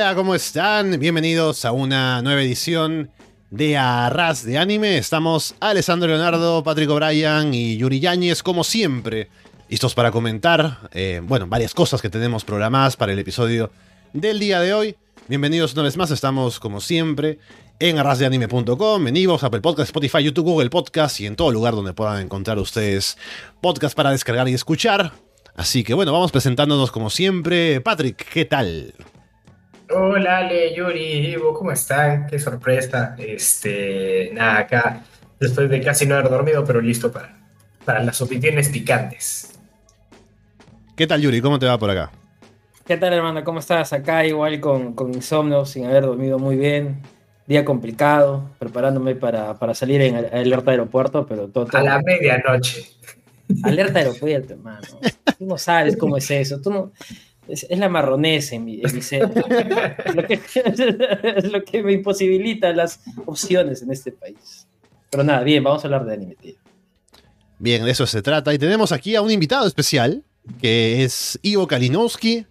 Hola, ¿cómo están? Bienvenidos a una nueva edición de Arras de Anime. Estamos Alessandro Leonardo, Patrick O'Brien y Yuri Yáñez, como siempre, listos para comentar, eh, bueno, varias cosas que tenemos programadas para el episodio del día de hoy. Bienvenidos una vez más, estamos como siempre en arrasdeanime.com, en Evox, Apple Podcast, Spotify, YouTube, Google Podcast y en todo lugar donde puedan encontrar ustedes podcast para descargar y escuchar. Así que bueno, vamos presentándonos como siempre. Patrick, ¿qué tal? Hola Ale, Yuri, Ivo, ¿cómo están? Qué sorpresa. Este, nada, acá después de casi no haber dormido, pero listo para, para las opiniones picantes. ¿Qué tal Yuri? ¿Cómo te va por acá? ¿Qué tal hermano? ¿Cómo estás? Acá igual con, con insomnio, sin haber dormido muy bien. Día complicado, preparándome para, para salir en alerta aeropuerto, pero todo... A la medianoche. Alerta aeropuerto, hermano. Tú no sabes cómo es eso. Tú no... Es, la marronesa en mi, ser. es lo que me imposibilita las opciones en este país. Pero nada, bien, vamos a hablar de anime, tío. Bien, de eso se trata. Y tenemos aquí a un invitado especial, que es Ivo Kalinowski.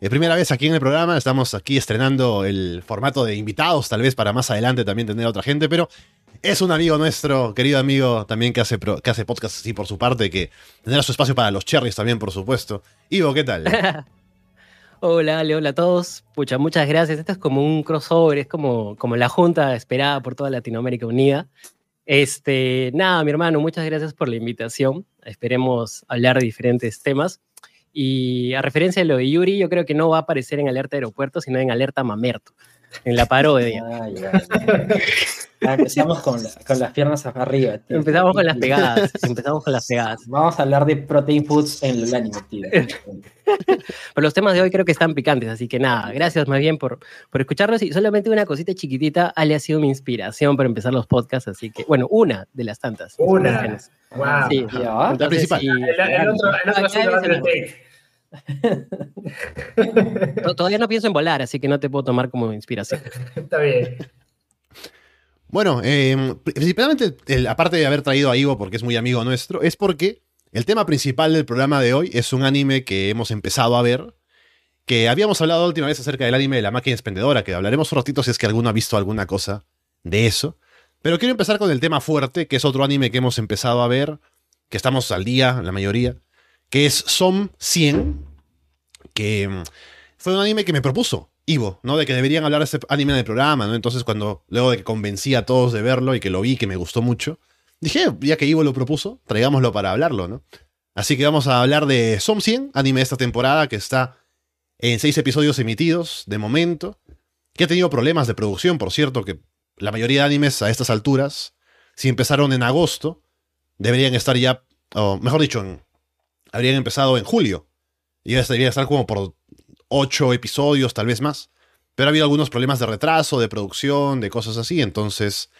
De primera vez aquí en el programa, estamos aquí estrenando el formato de invitados, tal vez para más adelante también tener a otra gente, pero es un amigo nuestro, querido amigo, también que hace, que hace podcast así por su parte, que tendrá su espacio para los cherries también, por supuesto. Ivo, ¿qué tal? Hola, Ale, hola a todos. Pucha, muchas gracias. Esto es como un crossover, es como, como la junta esperada por toda Latinoamérica Unida. Este, nada, mi hermano, muchas gracias por la invitación. Esperemos hablar de diferentes temas. Y a referencia de lo de Yuri, yo creo que no va a aparecer en Alerta Aeropuerto, sino en Alerta Mamerto, en la parodia. empezamos con, las piernas arriba. Empezamos con las pegadas. Empezamos con las pegadas. Vamos a hablar de protein foods en el anime, tío. Pero los temas de hoy creo que están picantes, así que nada, gracias más bien por, por escucharlos. Y solamente una cosita chiquitita, Ale ha sido mi inspiración para empezar los podcasts, así que, bueno, una de las tantas. Una. Wow. Sí, la principal. el, otro, Todavía no pienso en volar, así que no te puedo tomar como inspiración. Está bien. Bueno, eh, principalmente, aparte de haber traído a Ivo porque es muy amigo nuestro, es porque el tema principal del programa de hoy es un anime que hemos empezado a ver, que habíamos hablado la última vez acerca del anime de la máquina expendedora, que hablaremos un ratito si es que alguno ha visto alguna cosa de eso. Pero quiero empezar con el tema fuerte, que es otro anime que hemos empezado a ver, que estamos al día, la mayoría, que es Som 100, que mm, fue un anime que me propuso Ivo, ¿no? De que deberían hablar de este anime en el programa, ¿no? Entonces, cuando, luego de que convencí a todos de verlo y que lo vi, que me gustó mucho, dije, ya que Ivo lo propuso, traigámoslo para hablarlo, ¿no? Así que vamos a hablar de Som 100, anime de esta temporada que está en seis episodios emitidos de momento, que ha tenido problemas de producción, por cierto, que la mayoría de animes a estas alturas, si empezaron en agosto, deberían estar ya, o mejor dicho, habrían empezado en julio. Y ya deberían estar como por ocho episodios, tal vez más. Pero ha habido algunos problemas de retraso, de producción, de cosas así, entonces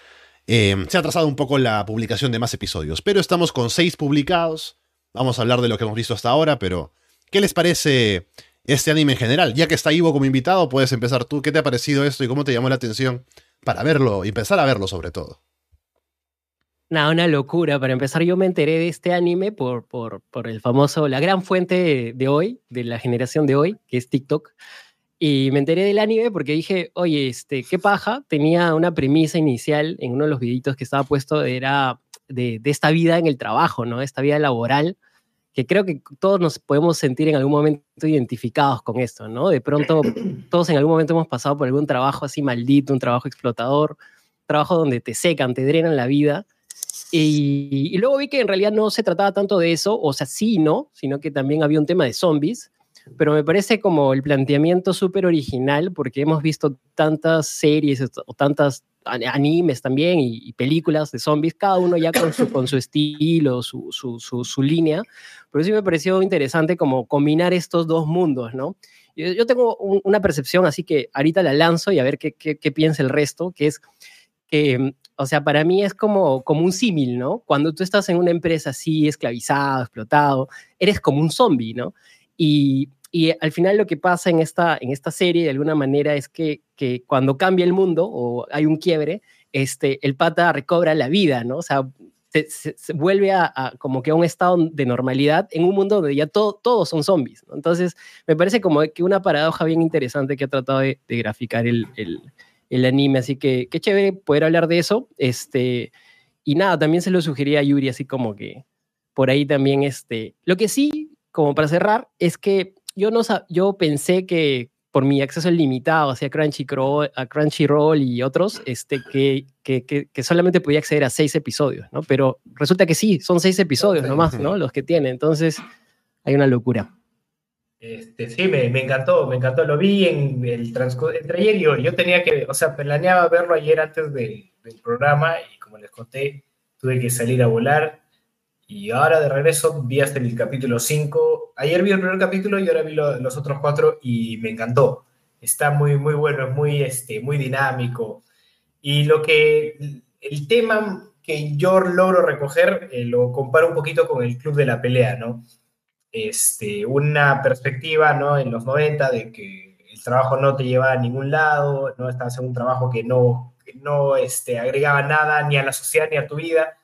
eh, se ha atrasado un poco la publicación de más episodios. Pero estamos con seis publicados. Vamos a hablar de lo que hemos visto hasta ahora, pero ¿qué les parece este anime en general? Ya que está Ivo como invitado, puedes empezar tú. ¿Qué te ha parecido esto y cómo te llamó la atención para verlo y empezar a verlo sobre todo? Nada, una locura. Para empezar, yo me enteré de este anime por, por, por el famoso, la gran fuente de, hoy, de la generación de hoy, que es TikTok. Y me enteré del anime porque dije, oye, este, qué paja. Tenía una premisa inicial en uno de los videitos que estaba puesto, era de, de, esta vida en el trabajo, ¿no? Esta vida laboral, que creo que todos nos podemos sentir en algún momento identificados con esto, ¿no? De pronto, todos en algún momento hemos pasado por algún trabajo así maldito, un trabajo explotador, trabajo donde te secan, te drenan la vida y, luego vi que en realidad no se trataba tanto de eso, o sea, sí, ¿no? Sino que también había un tema de zombies, pero me parece como el planteamiento súper original porque hemos visto tantas series o tantas animes también y, películas de zombies, cada uno ya con su, con su estilo, su, su, su, línea, pero sí me pareció interesante como combinar estos dos mundos, ¿no? Yo, tengo una percepción, así que ahorita la lanzo y a ver qué, qué, qué piensa el resto, que es que o sea, para mí es como, como un símil, ¿no? Cuando tú estás en una empresa así, esclavizado, explotado, eres como un zombie, ¿no? Y, y al final lo que pasa en esta, en esta serie, de alguna manera, es que, que cuando cambia el mundo o hay un quiebre, este, el pata recobra la vida, ¿no? O sea, se, vuelve a, como que a un estado de normalidad en un mundo donde ya todos son zombies. Entonces, me parece como que una paradoja bien interesante que ha tratado de, graficar el, el, anime. Así que qué chévere poder hablar de eso. Este, y nada, también se lo sugería a Yuri, así como que por ahí también, este, lo que sí, como para cerrar, es que yo, no, yo pensé que por mi acceso limitado hacia Crunchyroll, a Crunchyroll y otros, este, que, que, que, solamente podía acceder a seis episodios, ¿no? Pero resulta que sí, son seis episodios nomás, ¿no? Los que tiene. Entonces, hay una locura. Este, sí, me, me, encantó, me encantó. Lo vi en el entre ayer y hoy. Yo tenía que, o sea, planeaba verlo ayer antes de, del programa y como les conté, tuve que salir a volar. Y ahora de regreso vi hasta el capítulo 5. Ayer vi el primer capítulo y ahora vi los otros cuatro y me encantó. Está muy, muy bueno, es muy, este, muy dinámico. Y lo que, el tema que yo logro recoger, eh, lo comparo un poquito con el Club de la Pelea, ¿no? Este, una perspectiva, ¿no? En los 90 de que el trabajo no te llevaba a ningún lado, ¿no? Estabas en un trabajo que no, no este, agregaba nada ni a la sociedad ni a tu vida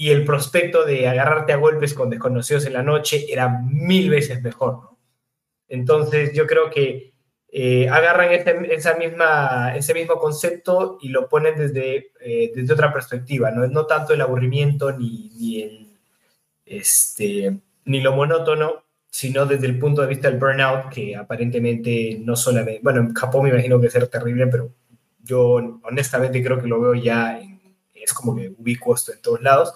y el prospecto de agarrarte a golpes con desconocidos en la noche era mil veces mejor. Entonces yo creo que eh, agarran ese, esa misma, ese mismo concepto y lo ponen desde, eh, desde otra perspectiva, ¿no? no tanto el aburrimiento ni, ni, el, este, ni lo monótono, sino desde el punto de vista del burnout, que aparentemente no solamente, bueno, en Japón me imagino que ser terrible, pero yo honestamente creo que lo veo ya es como que ubicuo esto en todos lados.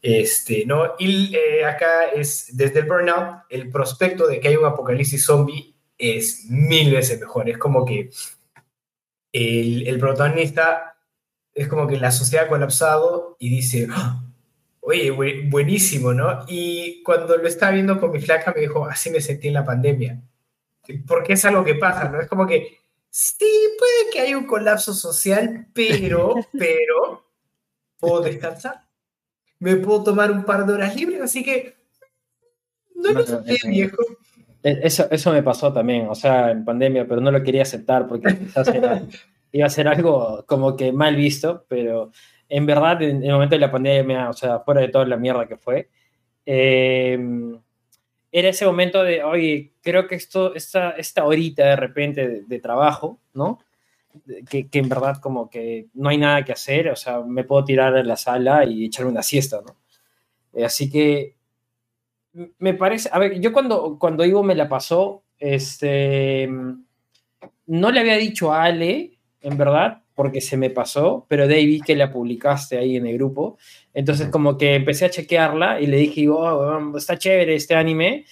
Este, ¿no? Y eh, acá es, desde el burnout, el prospecto de que hay un apocalipsis zombie es mil veces mejor. Es como que el, el protagonista es como que la sociedad ha colapsado y dice, ¡Ah! oye, buenísimo, ¿no? Y cuando lo estaba viendo con mi flaca me dijo, así me sentí en la pandemia. Porque es algo que pasa, ¿no? Es como que, sí, puede que haya un colapso social, pero, pero, puedo descansar, me puedo tomar un par de horas libres, así que no lo sé, viejo. E, eso, eso me pasó también, o sea, en pandemia, pero no lo quería aceptar porque quizás iba a ser algo como que mal visto, pero en verdad, en el momento de la pandemia, o sea, fuera de toda la mierda que fue, eh, era ese momento de, oye, creo que esto, esta, esta horita de repente de trabajo, ¿no? Que, en verdad como que no hay nada que hacer, o sea, me puedo tirar en la sala y echarme una siesta, ¿no? Eh, así que me parece, a ver, yo cuando, cuando Ivo me la pasó, este, no le había dicho a Ale, en verdad, porque se me pasó, pero David que la publicaste ahí en el grupo, entonces como que empecé a chequearla y le dije, oh, está chévere este anime,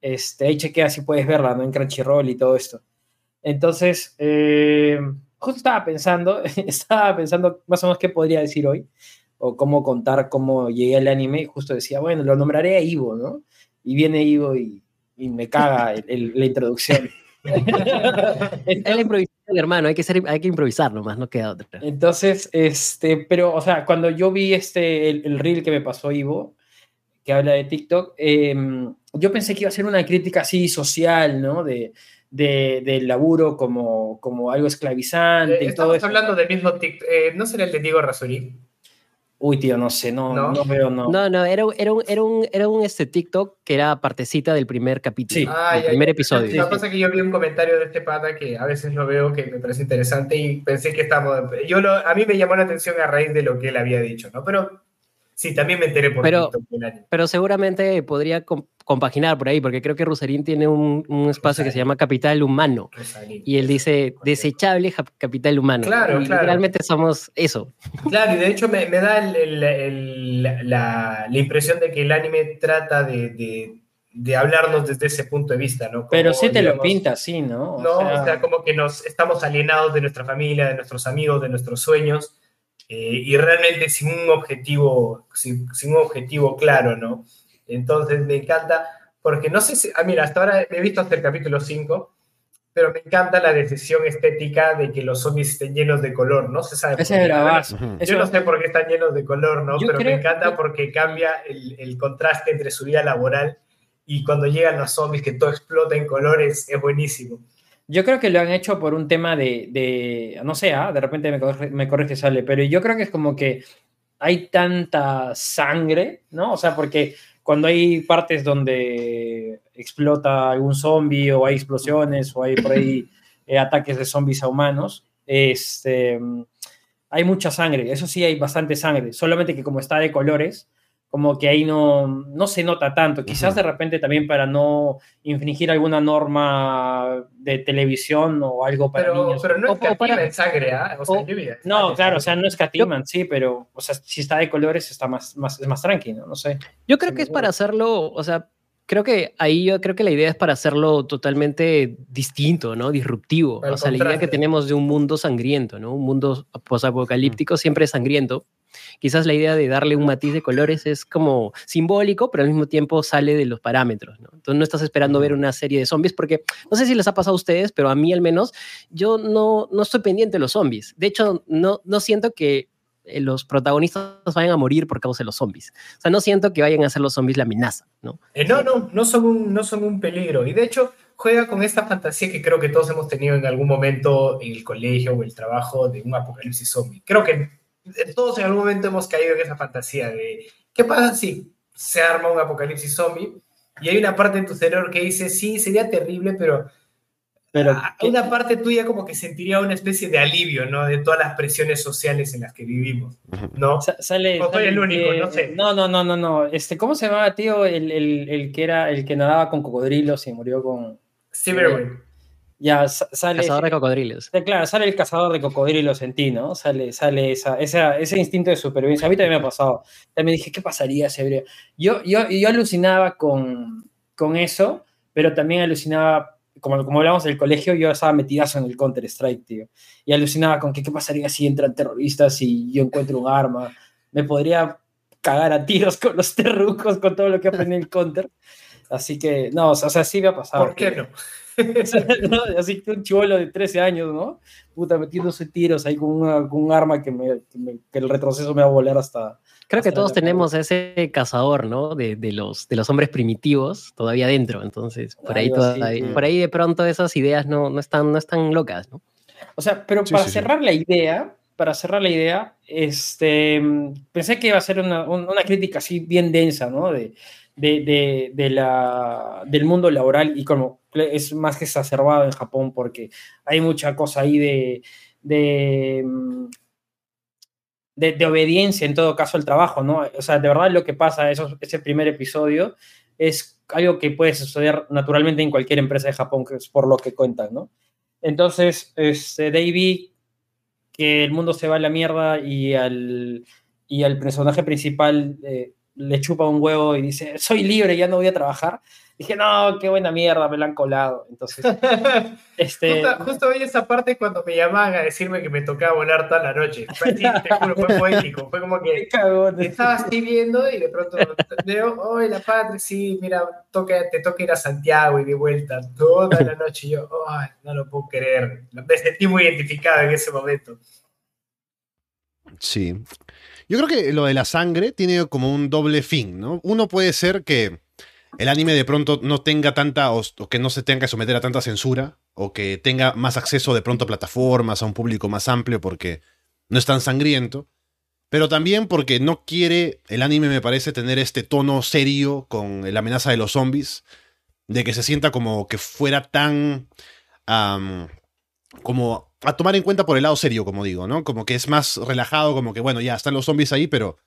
este, ahí chequea si puedes verla, ¿no? En Crunchyroll y todo esto. Entonces, eh, justo estaba pensando, estaba pensando más o menos qué podría decir hoy, o cómo contar cómo llegué al anime, y justo decía, bueno, lo nombraré a Ivo, ¿no? Y viene Ivo y, me caga la introducción. es la improvisación, hermano, hay que, ser, hay que improvisar nomás, no queda otra. Entonces, este, pero, o sea, cuando yo vi este, el, reel que me pasó Ivo, que habla de TikTok, em, yo pensé que iba a ser una crítica así social, ¿no? De, de, del laburo como, como algo esclavizante. y todo eso. hablando del mismo TikTok, eh, ¿no será el de Diego Razuri? Uy, tío, no sé, no, no, veo, no. No, no, era, era, un, era, un, era un este TikTok que era partecita del primer capítulo, sí. ah, primer episodio. La cosa que yo vi un comentario de este pata que a veces lo veo que me parece interesante y pensé que estamos... Yo lo, a mí me llamó la atención a raíz de lo que él había dicho, ¿no? Pero Sí, también me enteré por pero, Pero seguramente podría compaginar por ahí, porque creo que Rosarín tiene un, espacio que se llama Capital Humano. y él dice desechable capital humano. Claro, claro. Literalmente somos eso. Claro, y de hecho me, da la, impresión de que el anime trata de, hablarnos desde ese punto de vista, ¿no? pero sí te lo pinta así, ¿no? no, o sea, como que nos estamos alienados de nuestra familia, de nuestros amigos, de nuestros sueños eh, y realmente sin un objetivo, sin, sin, un objetivo claro, ¿no? Entonces me encanta, porque no sé si, ah, mira, hasta ahora he visto hasta el capítulo 5, pero me encanta la decisión estética de que los zombies estén llenos de color, ¿no? Se sabe. Ese era Yo no sé por qué están llenos de color, ¿no? pero me encanta porque cambia el, el, contraste entre su vida laboral y cuando llegan los zombies que todo explota en colores, es buenísimo. Yo creo que lo han hecho por un tema de, de no sé, ¿ah? de repente me corrige, me corrige, sale, pero yo creo que es como que hay tanta sangre, ¿no? O sea, porque cuando hay partes donde explota algún zombie o hay explosiones o hay por ahí eh, ataques de zombies a humanos, este, hay mucha sangre, eso sí hay bastante sangre, solamente que como está de colores, como que ahí no, no se nota tanto. Quizás de repente también para no infringir alguna norma de televisión o algo para pero, niños. Pero no escatiman para- sangre, ¿ah? O sea, o- lluvia. no, claro, o sea, no escatiman, sí, pero o sea, si está de colores está más, más, es más tranquilo, no sé. Yo creo que es para hacerlo, o sea, creo que ahí yo creo que la idea es para hacerlo totalmente distinto, ¿no? Disruptivo. O sea, la idea que contraste. tenemos de un mundo sangriento, ¿no? Un mundo posapocalíptico siempre es sangriento. Quizás la idea de darle un matiz de colores es como simbólico, pero al mismo tiempo sale de los parámetros, ¿no? Entonces no estás esperando ver una serie de zombies porque no sé si les ha pasado a ustedes, pero a mí al menos yo no, no estoy pendiente de los zombies. De hecho, no, no siento que eh, los protagonistas vayan a morir por causa de los zombies. O sea, no siento que vayan a ser los zombies la amenaza, ¿no? Eh, no, no, no son, un, no son un peligro. Y de hecho, juega con esta fantasía que creo que todos hemos tenido en algún momento en el colegio o el trabajo de un apocalipsis zombie. Creo que todos en algún momento hemos caído en esa fantasía de ¿qué pasa si se arma un apocalipsis zombie? Y hay una parte en tu cerebro que dice, sí, sería terrible, pero Pero una parte tuya como que sentiría una especie de alivio, ¿no? De todas las presiones sociales en las que vivimos, ¿no? Sa- Sale, O soy sale el único, que- no sé. No, no, no, no, no. Este, ¿cómo se llamaba, tío? El, el, el que era el que nadaba con cocodrilos y murió con. Steve Irwin. Ya sa- sale. Cazador de cocodrilos. Claro, sale el cazador de cocodrilos en ti, ¿no? Sale, sale esa, esa- ese instinto de supervivencia. A mí también me ha pasado. También dije, ¿qué pasaría si habría? Yo, yo, yo alucinaba con, con eso, pero también alucinaba, como, como hablamos del colegio, yo estaba metidazo en el Counter-Strike, tío. Y alucinaba con que, ¿qué pasaría si entran terroristas y yo encuentro un arma? Me podría cagar a tiros con los terrucos, con todo lo que aprendí en el Counter. Así que, no, o sea, sí me ha pasado. ¿Por qué no? ¿no? Así que un chivolo de 13 años, ¿no? Puta, metiéndose tiros ahí con, una- con un arma que, me, que, me- que el retroceso me va a volar hasta... Creo que todos tenemos ese cazador, ¿no? De, de los, de los hombres primitivos todavía dentro. Entonces, por ahí, todavía- Mm. por ahí de pronto esas ideas no, no, están, no están locas, ¿no? O sea, pero Sí, para sí, sí. cerrar la idea, para cerrar la idea, este, pensé que iba a ser una, un- una crítica así bien densa, ¿no? De, de, de, de la, del mundo laboral y como es más que exacerbado en Japón porque hay mucha cosa ahí de, de, mm, de, de obediencia en todo caso al trabajo, ¿no? O sea, de verdad lo que pasa, esos, ese primer episodio, es algo que puede suceder naturalmente en cualquier empresa de Japón, que es por lo que cuentan, ¿no? Entonces, este, vi que el mundo se va a la mierda y al, y al personaje principal eh, le chupa un huevo y dice, soy libre, ya no voy a trabajar. Dije, no, qué buena mierda, me la han colado. Entonces, este... Justo, justo vi esa parte cuando me llamaban a decirme que me tocaba volar toda la noche. Fue así, te juro, fue poético. Fue como que estaba así viendo y de pronto veo, oh, la patria, sí, mira, toca, te toca ir a Santiago y de vuelta toda la noche. Y yo, ay, no lo puedo creer. Me sentí muy identificado en ese momento. Sí. Yo creo que lo de la sangre tiene como un doble fin, ¿no? Uno puede ser que el anime de pronto no tenga tanta, o, que no se tenga que someter a tanta censura, o que tenga más acceso de pronto a plataformas, a un público más amplio, porque no es tan sangriento. Pero también porque no quiere, el anime me parece, tener este tono serio con la amenaza de los zombies, de que se sienta como que fuera tan... como a tomar en cuenta por el lado serio, como digo, ¿no? Como que es más relajado, como que, bueno, ya están los zombies ahí, pero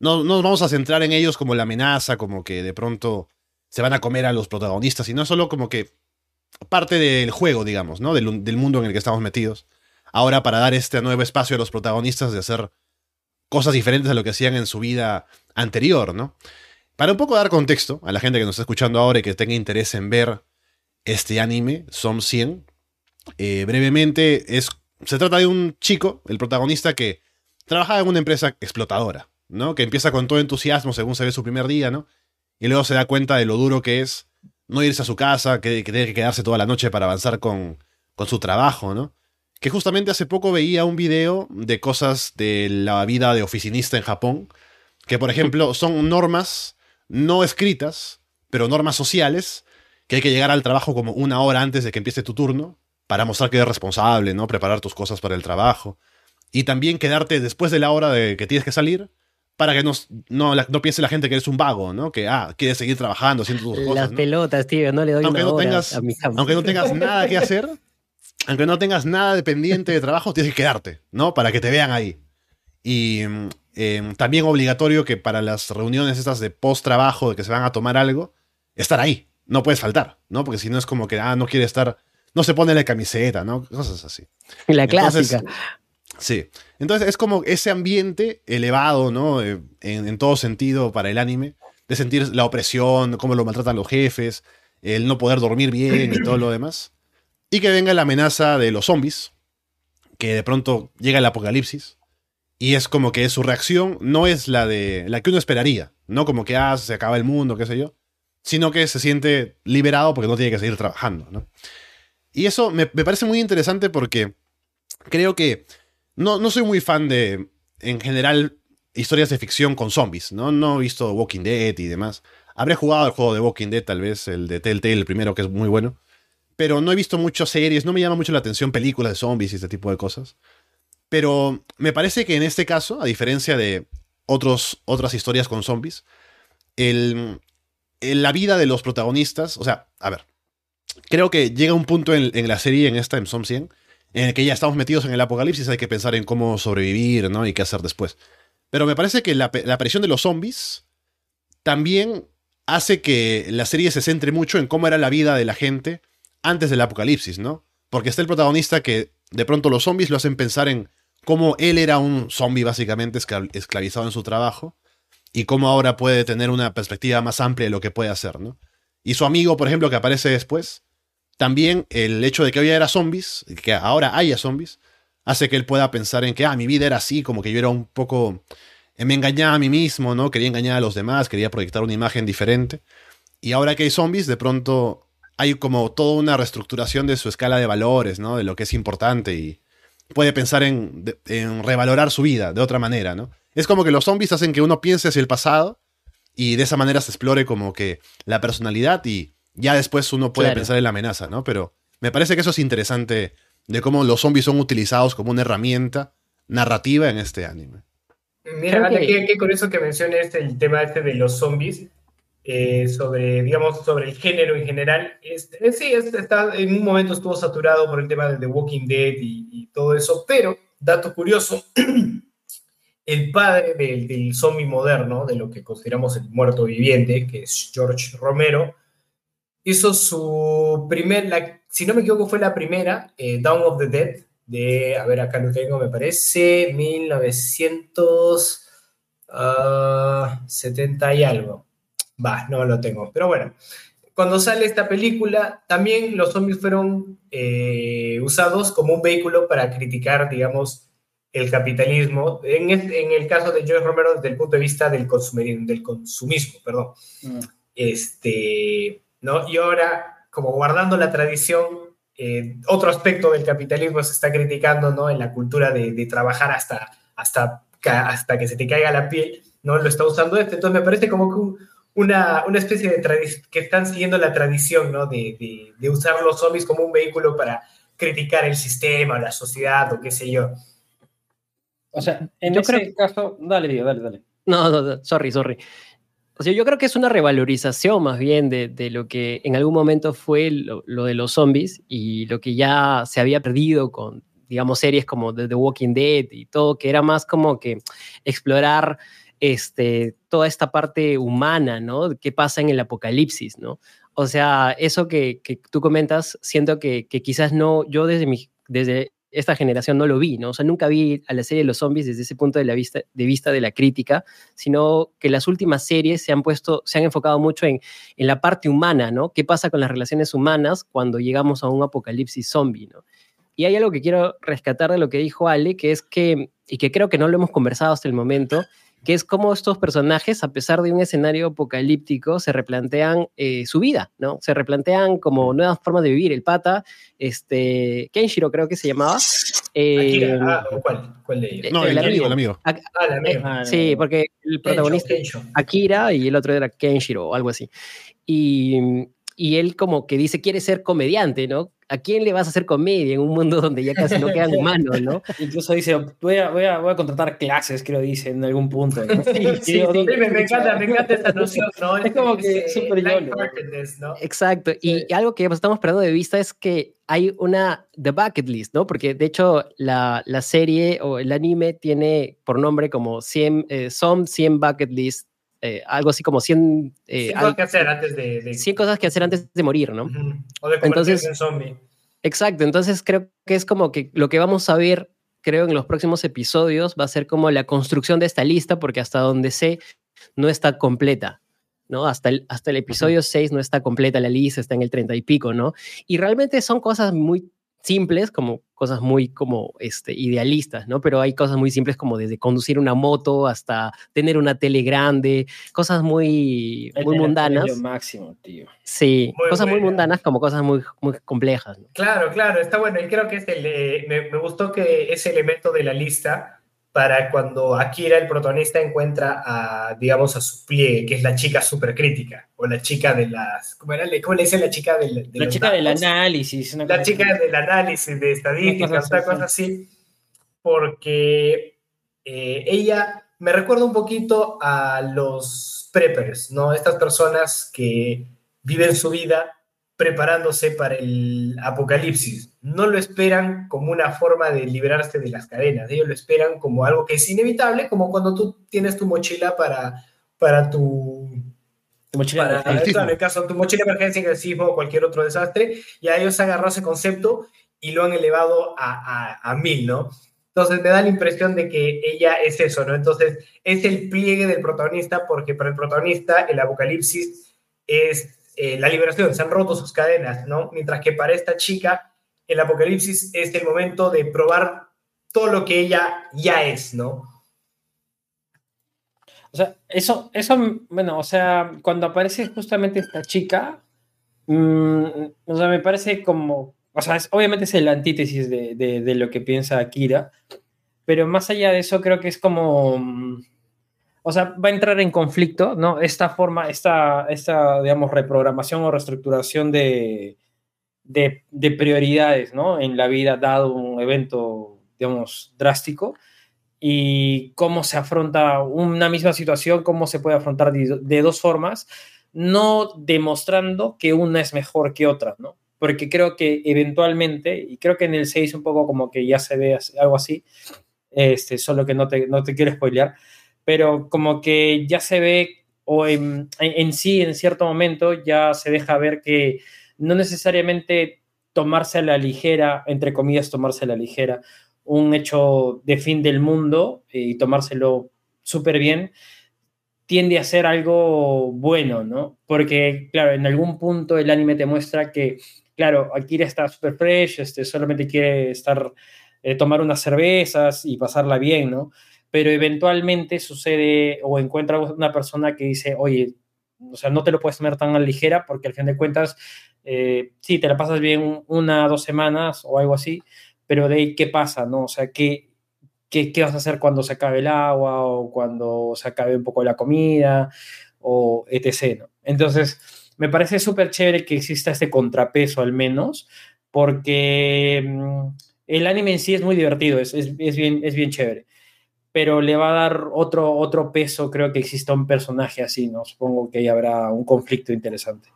no, no nos vamos a centrar en ellos como la amenaza, como que de pronto se van a comer a los protagonistas, sino solo como que parte del juego, digamos, ¿no? Del, del mundo en el que estamos metidos. Ahora para dar este nuevo espacio a los protagonistas de hacer cosas diferentes a lo que hacían en su vida anterior, ¿no? Para un poco dar contexto a la gente que nos está escuchando ahora y que tenga interés en ver este anime, Som 100, eh, brevemente, es, se trata de un chico, el protagonista, que trabaja en una empresa explotadora, ¿no? Que empieza con todo entusiasmo según se ve su primer día, ¿no? Y luego se da cuenta de lo duro que es no irse a su casa, que, que tiene que quedarse toda la noche para avanzar con, con su trabajo, ¿no? Que justamente hace poco veía un video de cosas de la vida de oficinista en Japón, que por ejemplo son normas no escritas, pero normas sociales, que hay que llegar al trabajo como una hora antes de que empiece tu turno, para mostrar que eres responsable, ¿no? Preparar tus cosas para el trabajo. Y también quedarte después de la hora de que tienes que salir, para que no, no, no piense la gente que eres un vago, ¿no? Que, ah, quieres seguir trabajando, haciendo tus Las cosas, ¿no? pelotas, tío, no le doy Aunque una no hora tengas- a mi cama. Aunque no tengas nada que hacer, aunque no tengas nada dependiente de trabajo, tienes que quedarte, ¿no? Para que te vean ahí. Y eh, también obligatorio que para las reuniones estas de post-trabajo, de que se van a tomar algo, estar ahí. No puedes faltar, ¿no? Porque si no es como que, ah, no quiere estar, no se pone la camiseta, ¿no? Cosas así. La Entonces, clásica. Sí. Entonces es como ese ambiente elevado, ¿no? Eh, En, en todo sentido para el anime, de sentir la opresión, cómo lo maltratan los jefes, el no poder dormir bien y todo lo demás. Y que venga la amenaza de los zombies, que de pronto llega el apocalipsis. Y es como que su reacción no es la de la que uno esperaría, no como que ah, se acaba el mundo, qué sé yo, sino que se siente liberado porque no tiene que seguir trabajando, ¿no? Y eso me, parece muy interesante porque creo que no, no soy muy fan de, en general, historias de ficción con zombies, ¿no? No he visto Walking Dead y demás. Habré jugado el juego de Walking Dead, tal vez, el de Telltale, el primero, que es muy bueno. Pero no he visto muchas series, no me llama mucho la atención películas de zombies y este tipo de cosas. Pero me parece que en este caso, a diferencia de otros, otras historias con zombies, el- la vida de los protagonistas, o sea, a ver, creo que llega un punto en, la serie, en esta, en Som 100, en el que ya estamos metidos en el apocalipsis, hay que pensar en cómo sobrevivir, ¿no? Y qué hacer después. Pero me parece que la, la aparición de los zombies también hace que la serie se centre mucho en cómo era la vida de la gente antes del apocalipsis, ¿no? Porque está el protagonista que de pronto los zombies lo hacen pensar en cómo él era un zombie básicamente esclav- esclavizado en su trabajo y cómo ahora puede tener una perspectiva más amplia de lo que puede hacer, ¿no? Y su amigo, por ejemplo, que aparece después, también el hecho de que hoy era zombies, que ahora haya zombies, hace que él pueda pensar en que, ah, mi vida era así, como que yo era un poco... eh, Me engañaba a mí mismo, ¿no? Quería engañar a los demás, quería proyectar una imagen diferente. Y ahora que hay zombies, de pronto hay como toda una reestructuración de su escala de valores, ¿no? De lo que es importante y puede pensar en, en revalorar su vida de otra manera, ¿no? Es como que los zombies hacen que uno piense hacia el pasado y de esa manera se explore como que la personalidad y ya después uno puede Claro. pensar en la amenaza, ¿no? Pero me parece que eso es interesante de cómo los zombies son utilizados como una herramienta narrativa en este anime. Mira, que- qué, qué curioso que menciones el tema este de los zombies, eh, sobre, digamos, sobre el género en general. Es, eh, sí, es- está, en un momento estuvo saturado por el tema de The Walking Dead y, y todo eso, pero, dato curioso, el padre del, zombie moderno, de lo que consideramos el muerto viviente, que es George Romero, hizo su primer, si no me equivoco, fue la primera, eh, Dawn of the Dead, de, a ver, acá lo tengo, me parece, 1970 y algo. Va, no lo tengo, pero bueno. Cuando sale esta película, también los zombies fueron eh, usados como un vehículo para criticar, digamos, el capitalismo, en, es- en el caso de George Romero desde el punto de vista del, consumerismo, del consumismo, perdón. Mm. Este, ¿no? Y ahora, como guardando la tradición, eh, otro aspecto del capitalismo se está criticando, ¿no? En la cultura de, de trabajar hasta, hasta, hasta que se te caiga la piel, ¿no? Lo está usando este. Entonces me parece como que un- una, una especie de tradición, que están siguiendo la tradición, ¿no? De, de, de usar los zombies como un vehículo para criticar el sistema, la sociedad o qué sé yo. O sea, en Yo ese creo- caso, dale, Diego, dale, dale. No, no, no, sorry, sorry. O sea, yo creo que es una revalorización más bien de, de lo que en algún momento fue lo, lo de los zombies y lo que ya se había perdido con, digamos, series como The, The Walking Dead y todo, que era más como que explorar este, toda esta parte humana, ¿no? ¿Qué pasa en el apocalipsis, ¿no? O sea, eso que, que tú comentas, siento que, que quizás no, yo desde, mi, desde esta generación no lo vi, ¿no? O sea, nunca vi a la serie de los zombies desde ese punto de, vista, de vista de la crítica, sino que las últimas series se han puesto, se han enfocado mucho en, en la parte humana, ¿no? ¿Qué pasa con las relaciones humanas cuando llegamos a un apocalipsis zombie, ¿no? Y hay algo que quiero rescatar de lo que dijo Ale, que es que, y que creo que no lo hemos conversado hasta el momento, que es cómo estos personajes, a pesar de un escenario apocalíptico, se replantean eh, su vida, ¿no? Se replantean como nuevas formas de vivir. El pata, este, Kenshiro creo que se llamaba. eh, Akira, ah, ¿cuál? ¿Cuál de ellos? No, el el, amigo, amigo. el amigo. Ah, la eh, misma. Ah, sí, porque el protagonista Kensho. Akira y el otro era Kenshiro o algo así. Y, y él como que dice quiere ser comediante, ¿no? ¿A quién le vas a hacer comedia en un mundo donde ya casi no quedan humanos, ¿no? Incluso dice, voy a, voy a, voy a contratar clases, creo, dice en algún punto. ¿no? Sí, sí, sí, me, me, encanta, me encanta esta noción, ¿no? Es como que es súper ¿no? Exacto, y sí. algo que estamos perdiendo de vista es que hay una The Bucket List, ¿no? Porque de hecho la, la serie o el anime tiene por nombre como 100, eh, Some 100 Bucket List eh, algo así como 100... Eh, cosas que hacer antes de, de, 100 cosas que hacer antes de morir, ¿no? Uh -huh. O de entonces, en zombie. Exacto, entonces creo que es como que lo que vamos a ver, creo, en los próximos episodios va a ser como la construcción de esta lista, porque hasta donde sé, no está completa. ¿no? Hasta el, hasta el episodio 6 no está completa la lista, está en el 30 y pico, ¿no? Y realmente son cosas muy simples, como cosas muy como este, idealistas, ¿no? Pero hay cosas muy simples como desde conducir una moto hasta tener una tele grande, cosas muy, muy mundanas. máximo, tío. Sí, muy cosas buena. muy mundanas como cosas muy, muy complejas. ¿no? Claro, claro, está bueno. Y creo que es el, eh, me, me, gustó que ese elemento de la lista para cuando Akira, el protagonista, encuentra a, digamos, a su pliegue, que es la chica supercrítica, o la chica de las, ¿cómo, era? ¿Cómo le dice la chica del, de la chica datos? del análisis? la chica del análisis, de estadísticas, una cosa así, porque eh, ella me recuerda un poquito a los preppers, ¿no? Estas personas que viven su vida preparándose para el apocalipsis. No lo esperan como una forma de liberarse de las cadenas, ellos lo esperan como algo que es inevitable, como cuando tú tienes tu mochila para, para tu... Tu mochila para, emergencia. en el caso tu mochila de emergencia, sismo o cualquier otro desastre, y a ellos han agarrado ese concepto y lo han elevado a, a, a mil, ¿no? Entonces me da la impresión de que ella es eso, ¿no? Entonces es el pliegue del protagonista porque para el protagonista el apocalipsis es eh, la liberación, se han roto sus cadenas, ¿no? Mientras que para esta chica el apocalipsis es el momento de probar todo lo que ella ya es, ¿no? O sea, eso, eso, bueno, o sea, cuando aparece justamente esta chica, mmm, o sea, me parece como, o sea, obviamente es el antítesis de, de, lo que piensa Akira, pero más allá de eso creo que es como, o sea, va a entrar en conflicto, ¿no? Esta forma, esta, esta digamos, reprogramación o reestructuración de, de, de, prioridades, ¿no? En la vida, dado un evento, digamos, drástico, y cómo se afronta una misma situación, cómo se puede afrontar de, de dos formas, no demostrando que una es mejor que otra, ¿no? Porque creo que eventualmente, y creo que en el 6 un poco como que ya se ve algo así, este, solo que no te, no te quiero spoilear, pero como que ya se ve, o en, en, sí, en cierto momento, ya se deja ver que no necesariamente tomarse a la ligera, entre comillas, tomarse a la ligera, un hecho de fin del mundo y tomárselo súper bien, tiende a ser algo bueno, ¿no? Porque, claro, en algún punto el anime te muestra que, claro, Akira está súper fresh, este, solamente quiere estar, eh, tomar unas cervezas y pasarla bien, ¿no? pero eventualmente sucede o encuentra una persona que dice, oye, o sea, no te lo puedes tomar tan a ligera porque al fin de cuentas, eh, sí, te la pasas bien una, dos semanas o algo así, pero de ahí, ¿qué pasa? ¿no? O sea, ¿qué, qué, vas a hacer cuando se acabe el agua o cuando se acabe un poco la comida o etc. ¿no? Entonces, me parece súper chévere que exista este contrapeso al menos, porque mmm, el anime en sí es muy divertido, es, es, es, bien, es bien chévere pero le va a dar otro, otro peso, creo que exista un personaje así, ¿no? Supongo que ahí habrá un conflicto interesante.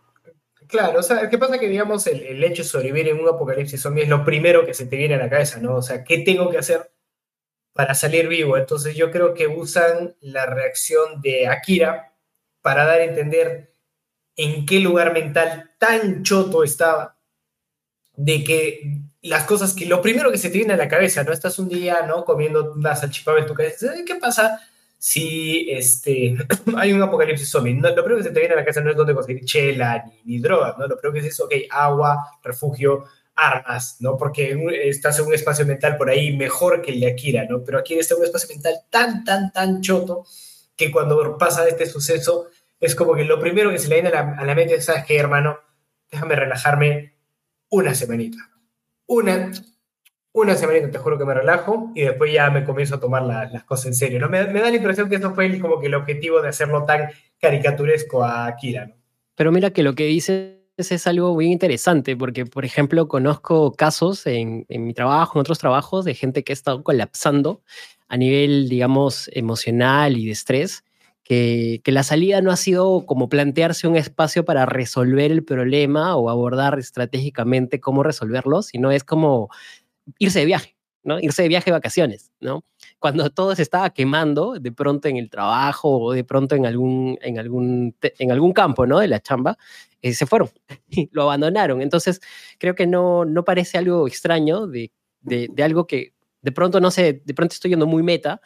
Claro, o sea, ¿qué pasa? Que, digamos, el, el hecho de sobrevivir en un apocalipsis zombie es lo primero que se te viene a la cabeza, ¿no? O sea, ¿qué tengo que hacer para salir vivo? Entonces yo creo que usan la reacción de Akira para dar a entender en qué lugar mental tan choto estaba de que las cosas que lo primero que se te viene a la cabeza, ¿no? Estás un día, ¿no? Comiendo una salchipapa en tu cabeza. ¿Qué pasa si este, hay un apocalipsis zombie? No, lo primero que se te viene a la cabeza no es dónde conseguir chela ni, drogas, ¿no? Lo primero que es, ok, agua, refugio, armas, ¿no? Porque estás en un espacio mental por ahí mejor que el de Akira, ¿no? Pero Akira está un espacio mental tan, tan, tan choto que cuando pasa este suceso es como que lo primero que se le viene a la, mente es, ¿sabes hermano? Déjame relajarme una semanita una, una semanita, te juro que me relajo y después ya me comienzo a tomar la, las cosas en serio. ¿no? Me, me, da la impresión que eso fue el, como que el objetivo de hacerlo tan caricaturesco a Akira. ¿no? Pero mira que lo que dices es algo muy interesante porque, por ejemplo, conozco casos en, en, mi trabajo, en otros trabajos, de gente que ha estado colapsando a nivel, digamos, emocional y de estrés, que, que, la salida no ha sido como plantearse un espacio para resolver el problema o abordar estratégicamente cómo resolverlo, sino es como irse de viaje, ¿no? Irse de viaje de vacaciones, ¿no? Cuando todo se estaba quemando, de pronto en el trabajo o de pronto en algún, en algún, en algún campo, ¿no? De la chamba, eh, se fueron, lo abandonaron. Entonces, creo que no, no parece algo extraño de, de, de algo que de pronto, no sé, de pronto estoy yendo muy meta,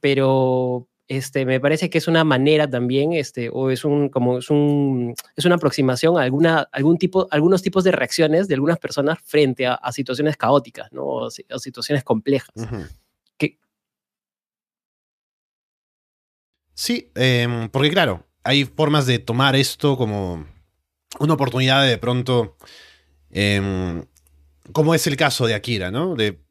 pero, este, me parece que es una manera también, este, o es un, como es un, es una aproximación a alguna, algún tipo, algunos tipos de reacciones de algunas personas frente a, a situaciones caóticas, ¿no? O, o situaciones complejas. Uh -huh. que... Sí, eh, porque claro, hay formas de tomar esto como una oportunidad de, de pronto, eh, como es el caso de Akira, ¿no? De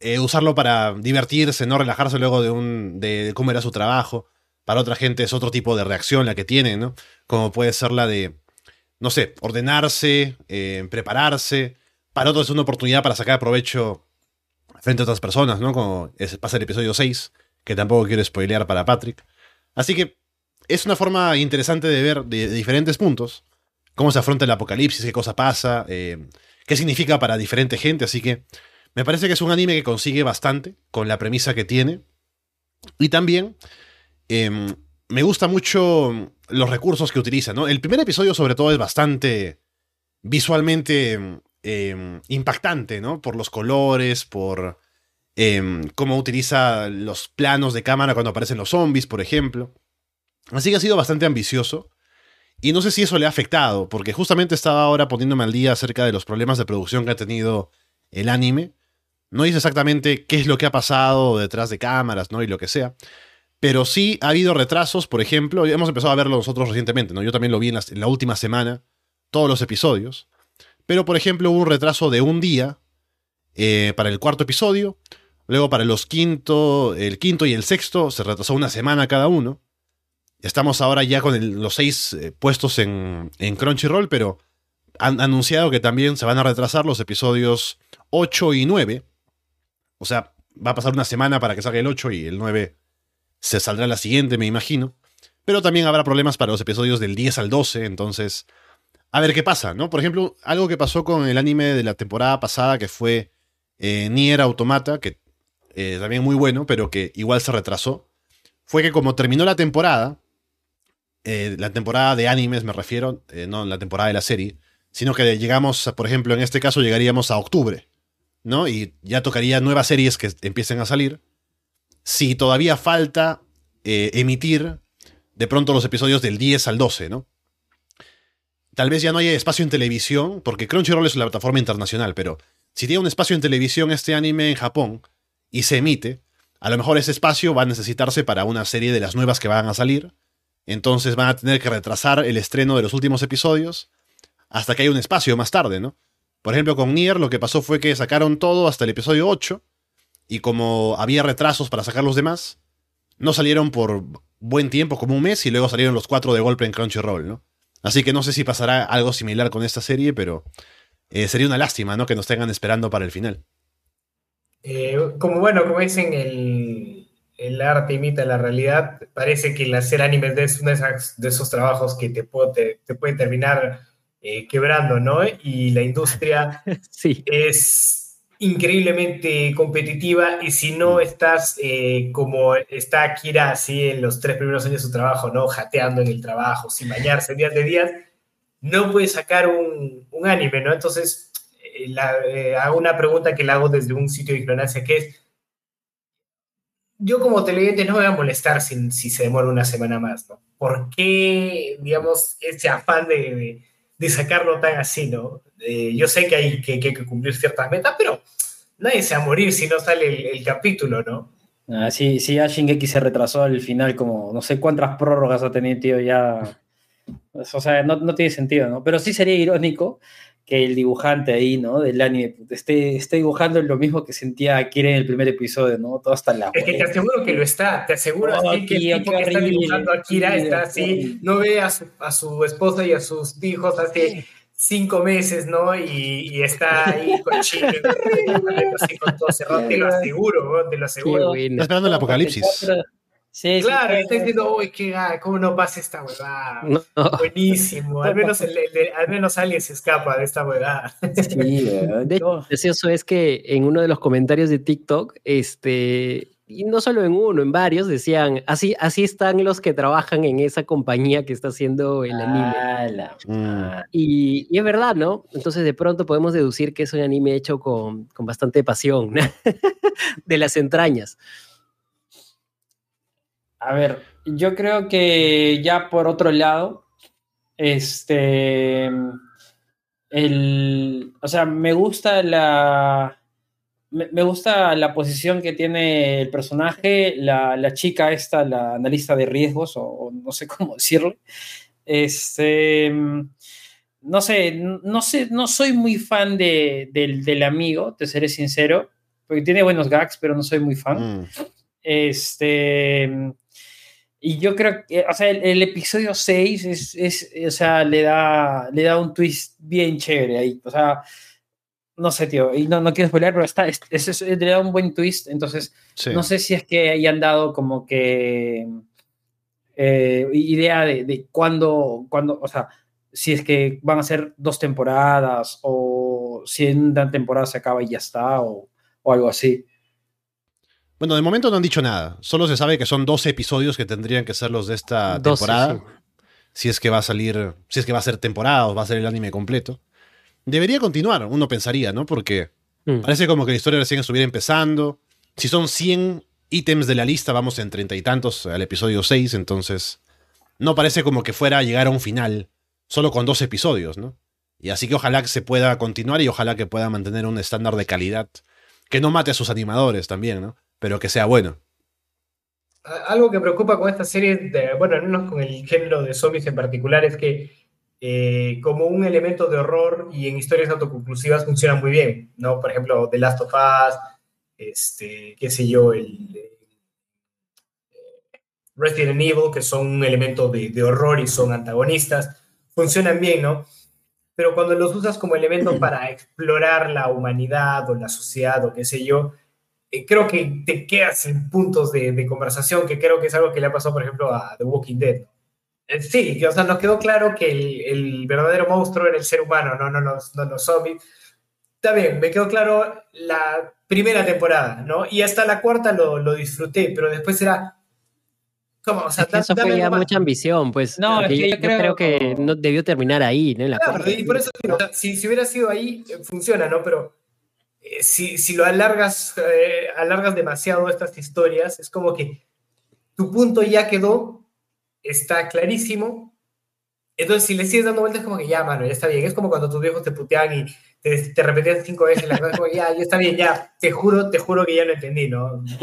eh, usarlo para divertirse, no relajarse luego de, un, de cómo era su trabajo. Para otra gente es otro tipo de reacción la que tienen, ¿no? Como puede ser la de, no sé, ordenarse, eh, prepararse. Para otros es una oportunidad para sacar provecho frente a otras personas, ¿no? Como pasa el episodio 6, que tampoco quiero spoilear para Patrick. Así que es una forma interesante de ver de, de diferentes puntos cómo se afronta el apocalipsis, qué cosa pasa, eh, qué significa para diferente gente. Así que me parece que es un anime que consigue bastante con la premisa que tiene. Y también eh, me gusta mucho los recursos que utiliza, ¿no? El primer episodio, sobre todo, es bastante visualmente eh, impactante, ¿no? Por los colores, por cómo utiliza los planos de cámara cuando aparecen los zombies, por ejemplo. Así que ha sido bastante ambicioso. Y no sé si eso le ha afectado, porque justamente estaba ahora poniéndome al día acerca de los problemas de producción que ha tenido el anime. No dice exactamente qué es lo que ha pasado detrás de cámaras, ¿no? Y lo que sea. Pero sí ha habido retrasos, por ejemplo, hemos empezado a verlo nosotros recientemente, ¿no? Yo también lo vi en la, última semana, todos los episodios. Pero, por ejemplo, hubo un retraso de un día eh, para el cuarto episodio. Luego para los quinto, el quinto y el sexto se retrasó una semana cada uno. Estamos ahora ya con los seis eh, puestos en, en Crunchyroll, pero han anunciado que también se van a retrasar los episodios 8 y 9. O sea, va a pasar una semana para que salga el 8 y el 9 se saldrá la siguiente, me imagino. Pero también habrá problemas para los episodios del 10 al 12, entonces... A ver qué pasa, ¿no? Por ejemplo, algo que pasó con el anime de la temporada pasada, que fue eh, Nier Automata, que eh, también muy bueno, pero que igual se retrasó, fue que como terminó la temporada, eh, la temporada de animes me refiero, eh, no la temporada de la serie, sino que llegamos, por ejemplo, en este caso llegaríamos a octubre, ¿no? Y ya tocaría nuevas series que empiecen a salir. Si todavía falta eh, emitir de pronto los episodios del 10 al 12, ¿no? Tal vez ya no haya espacio en televisión, porque Crunchyroll es una plataforma internacional, pero si tiene un espacio en televisión este anime en Japón y se emite, a lo mejor ese espacio va a necesitarse para una serie de las nuevas que van a salir. Entonces van a tener que retrasar el estreno de los últimos episodios hasta que haya un espacio más tarde, ¿no? Por ejemplo, con Nier lo que pasó fue que sacaron todo hasta el episodio 8 y como había retrasos para sacar los demás, no salieron por buen tiempo, como un mes, y luego salieron los cuatro de golpe en Crunchyroll, ¿no? Así que no sé si pasará algo similar con esta serie, pero eh, sería una lástima, ¿no? Que nos tengan esperando para el final. Eh, como bueno, como dicen, el, el, arte imita la realidad. Parece que el hacer animes es uno de, esas, de esos trabajos que te, te, te puede terminar eh, quebrando, ¿no? Y la industria sí. es increíblemente competitiva y si no estás eh, como está Akira así en los tres primeros años de su trabajo, ¿no? Jateando en el trabajo, sin bañarse días de días, no puedes sacar un, un anime, ¿no? Entonces, eh, la, eh, hago una pregunta que la hago desde un sitio de ignorancia, que es, yo como televidente no me voy a molestar si, si se demora una semana más, ¿no? ¿Por qué, digamos, ese afán de, de, de sacarlo tan así, ¿no? Eh, yo sé que hay que, que, que, cumplir ciertas metas, pero nadie se va a morir si no sale el, el capítulo, ¿no? Ah, sí, sí, Shingeki se retrasó al final, como no sé cuántas prórrogas ha tenido, tío, ya. O sea, no, no tiene sentido, ¿no? Pero sí sería irónico que el dibujante ahí, ¿no? Del anime esté, esté dibujando lo mismo que sentía Akira en el primer episodio, ¿no? Todo hasta la. Es que te aseguro que lo está, te aseguro oh, así que el tipo que está dibujando a Akira está así, no ve a su, a su esposa y a sus hijos hace cinco meses, ¿no? Y, y está ahí con chile, así con todo cerrado, te lo aseguro, te lo aseguro. Está esperando el apocalipsis. Sí, claro, sí, está diciendo, uy, qué ¿cómo no pasa esta huevada? Buenísimo, al menos, el, al menos alguien se escapa de esta huevada. Sí, de hecho, gracioso es que en uno de los comentarios de TikTok, este, y no solo en uno, en varios, decían, así, así están los que trabajan en esa compañía que está haciendo el anime. Mm. y, y, es verdad, ¿no? Entonces de pronto podemos deducir que es un anime hecho con, con bastante pasión, de las entrañas. A ver, yo creo que ya por otro lado, este, el, o sea, me gusta la, me, gusta la posición que tiene el personaje, la, chica esta, la analista de riesgos, o, no sé cómo decirlo. Este, no sé, no sé, no soy muy fan de, del, amigo, te seré sincero, porque tiene buenos gags, pero no soy muy fan. Mm. Este, y yo creo que, o sea, el, episodio 6 es, es, o sea, le da, le da un twist bien chévere ahí. O sea, no sé, tío, y no, no quiero spoiler, pero está, es, es, le da un buen twist. Entonces, no sé si es que hayan dado como que eh, idea de, de cuándo, cuándo, o sea, si es que van a ser dos temporadas o si en una temporada se acaba y ya está o, o algo así. Bueno, de momento no han dicho nada. Solo se sabe que son 12 episodios que tendrían que ser los de esta temporada. Si es que va a salir, si es que va a ser temporada o va a ser el anime completo. Debería continuar, uno pensaría, ¿no? Porque mm. parece como que la historia recién estuviera empezando. Si son 100 ítems de la lista, vamos en treinta y tantos al episodio 6, entonces no parece como que fuera a llegar a un final solo con dos episodios, ¿no? Y así que ojalá que se pueda continuar y ojalá que pueda mantener un estándar de calidad que no mate a sus animadores también, ¿no? Pero que sea bueno. Algo que preocupa con esta serie, de, bueno, al menos con el género de zombies en particular, es que eh, como un elemento de horror y en historias autoconclusivas funciona muy bien, ¿no? Por ejemplo, The Last of Us, este, qué sé yo, el eh, Resident Evil, que son un elemento de, de, horror y son antagonistas, funcionan bien, ¿no? Pero cuando los usas como elemento para explorar la humanidad o la sociedad o qué sé yo, eh, creo que te quedas en puntos de, conversación, que creo que es algo que le ha pasado, por ejemplo, a The Walking Dead. Eh, sí, o sea, nos quedó claro que el, verdadero monstruo era el ser humano, no, no, los, no los zombies. Está bien, me quedó claro la primera temporada, ¿no? Y hasta la cuarta lo, lo disfruté, pero después era... ¿Cómo? O sea, eso fue ya mucha ambición, pues. No, yo, creo, que no debió terminar ahí, ¿no? la claro, y por eso, si, si hubiera sido ahí, eh, funciona, ¿no? Pero eh, si, lo alargas, eh, alargas demasiado estas historias, es como que tu punto ya quedó, está clarísimo. Entonces, si le sigues dando vueltas, como que ya, mano, ya está bien. Es como cuando tus viejos te putean y te, te repetían cinco veces las cosas, como ya, ya está bien, ya. Te juro, te juro que ya lo entendí, ¿no?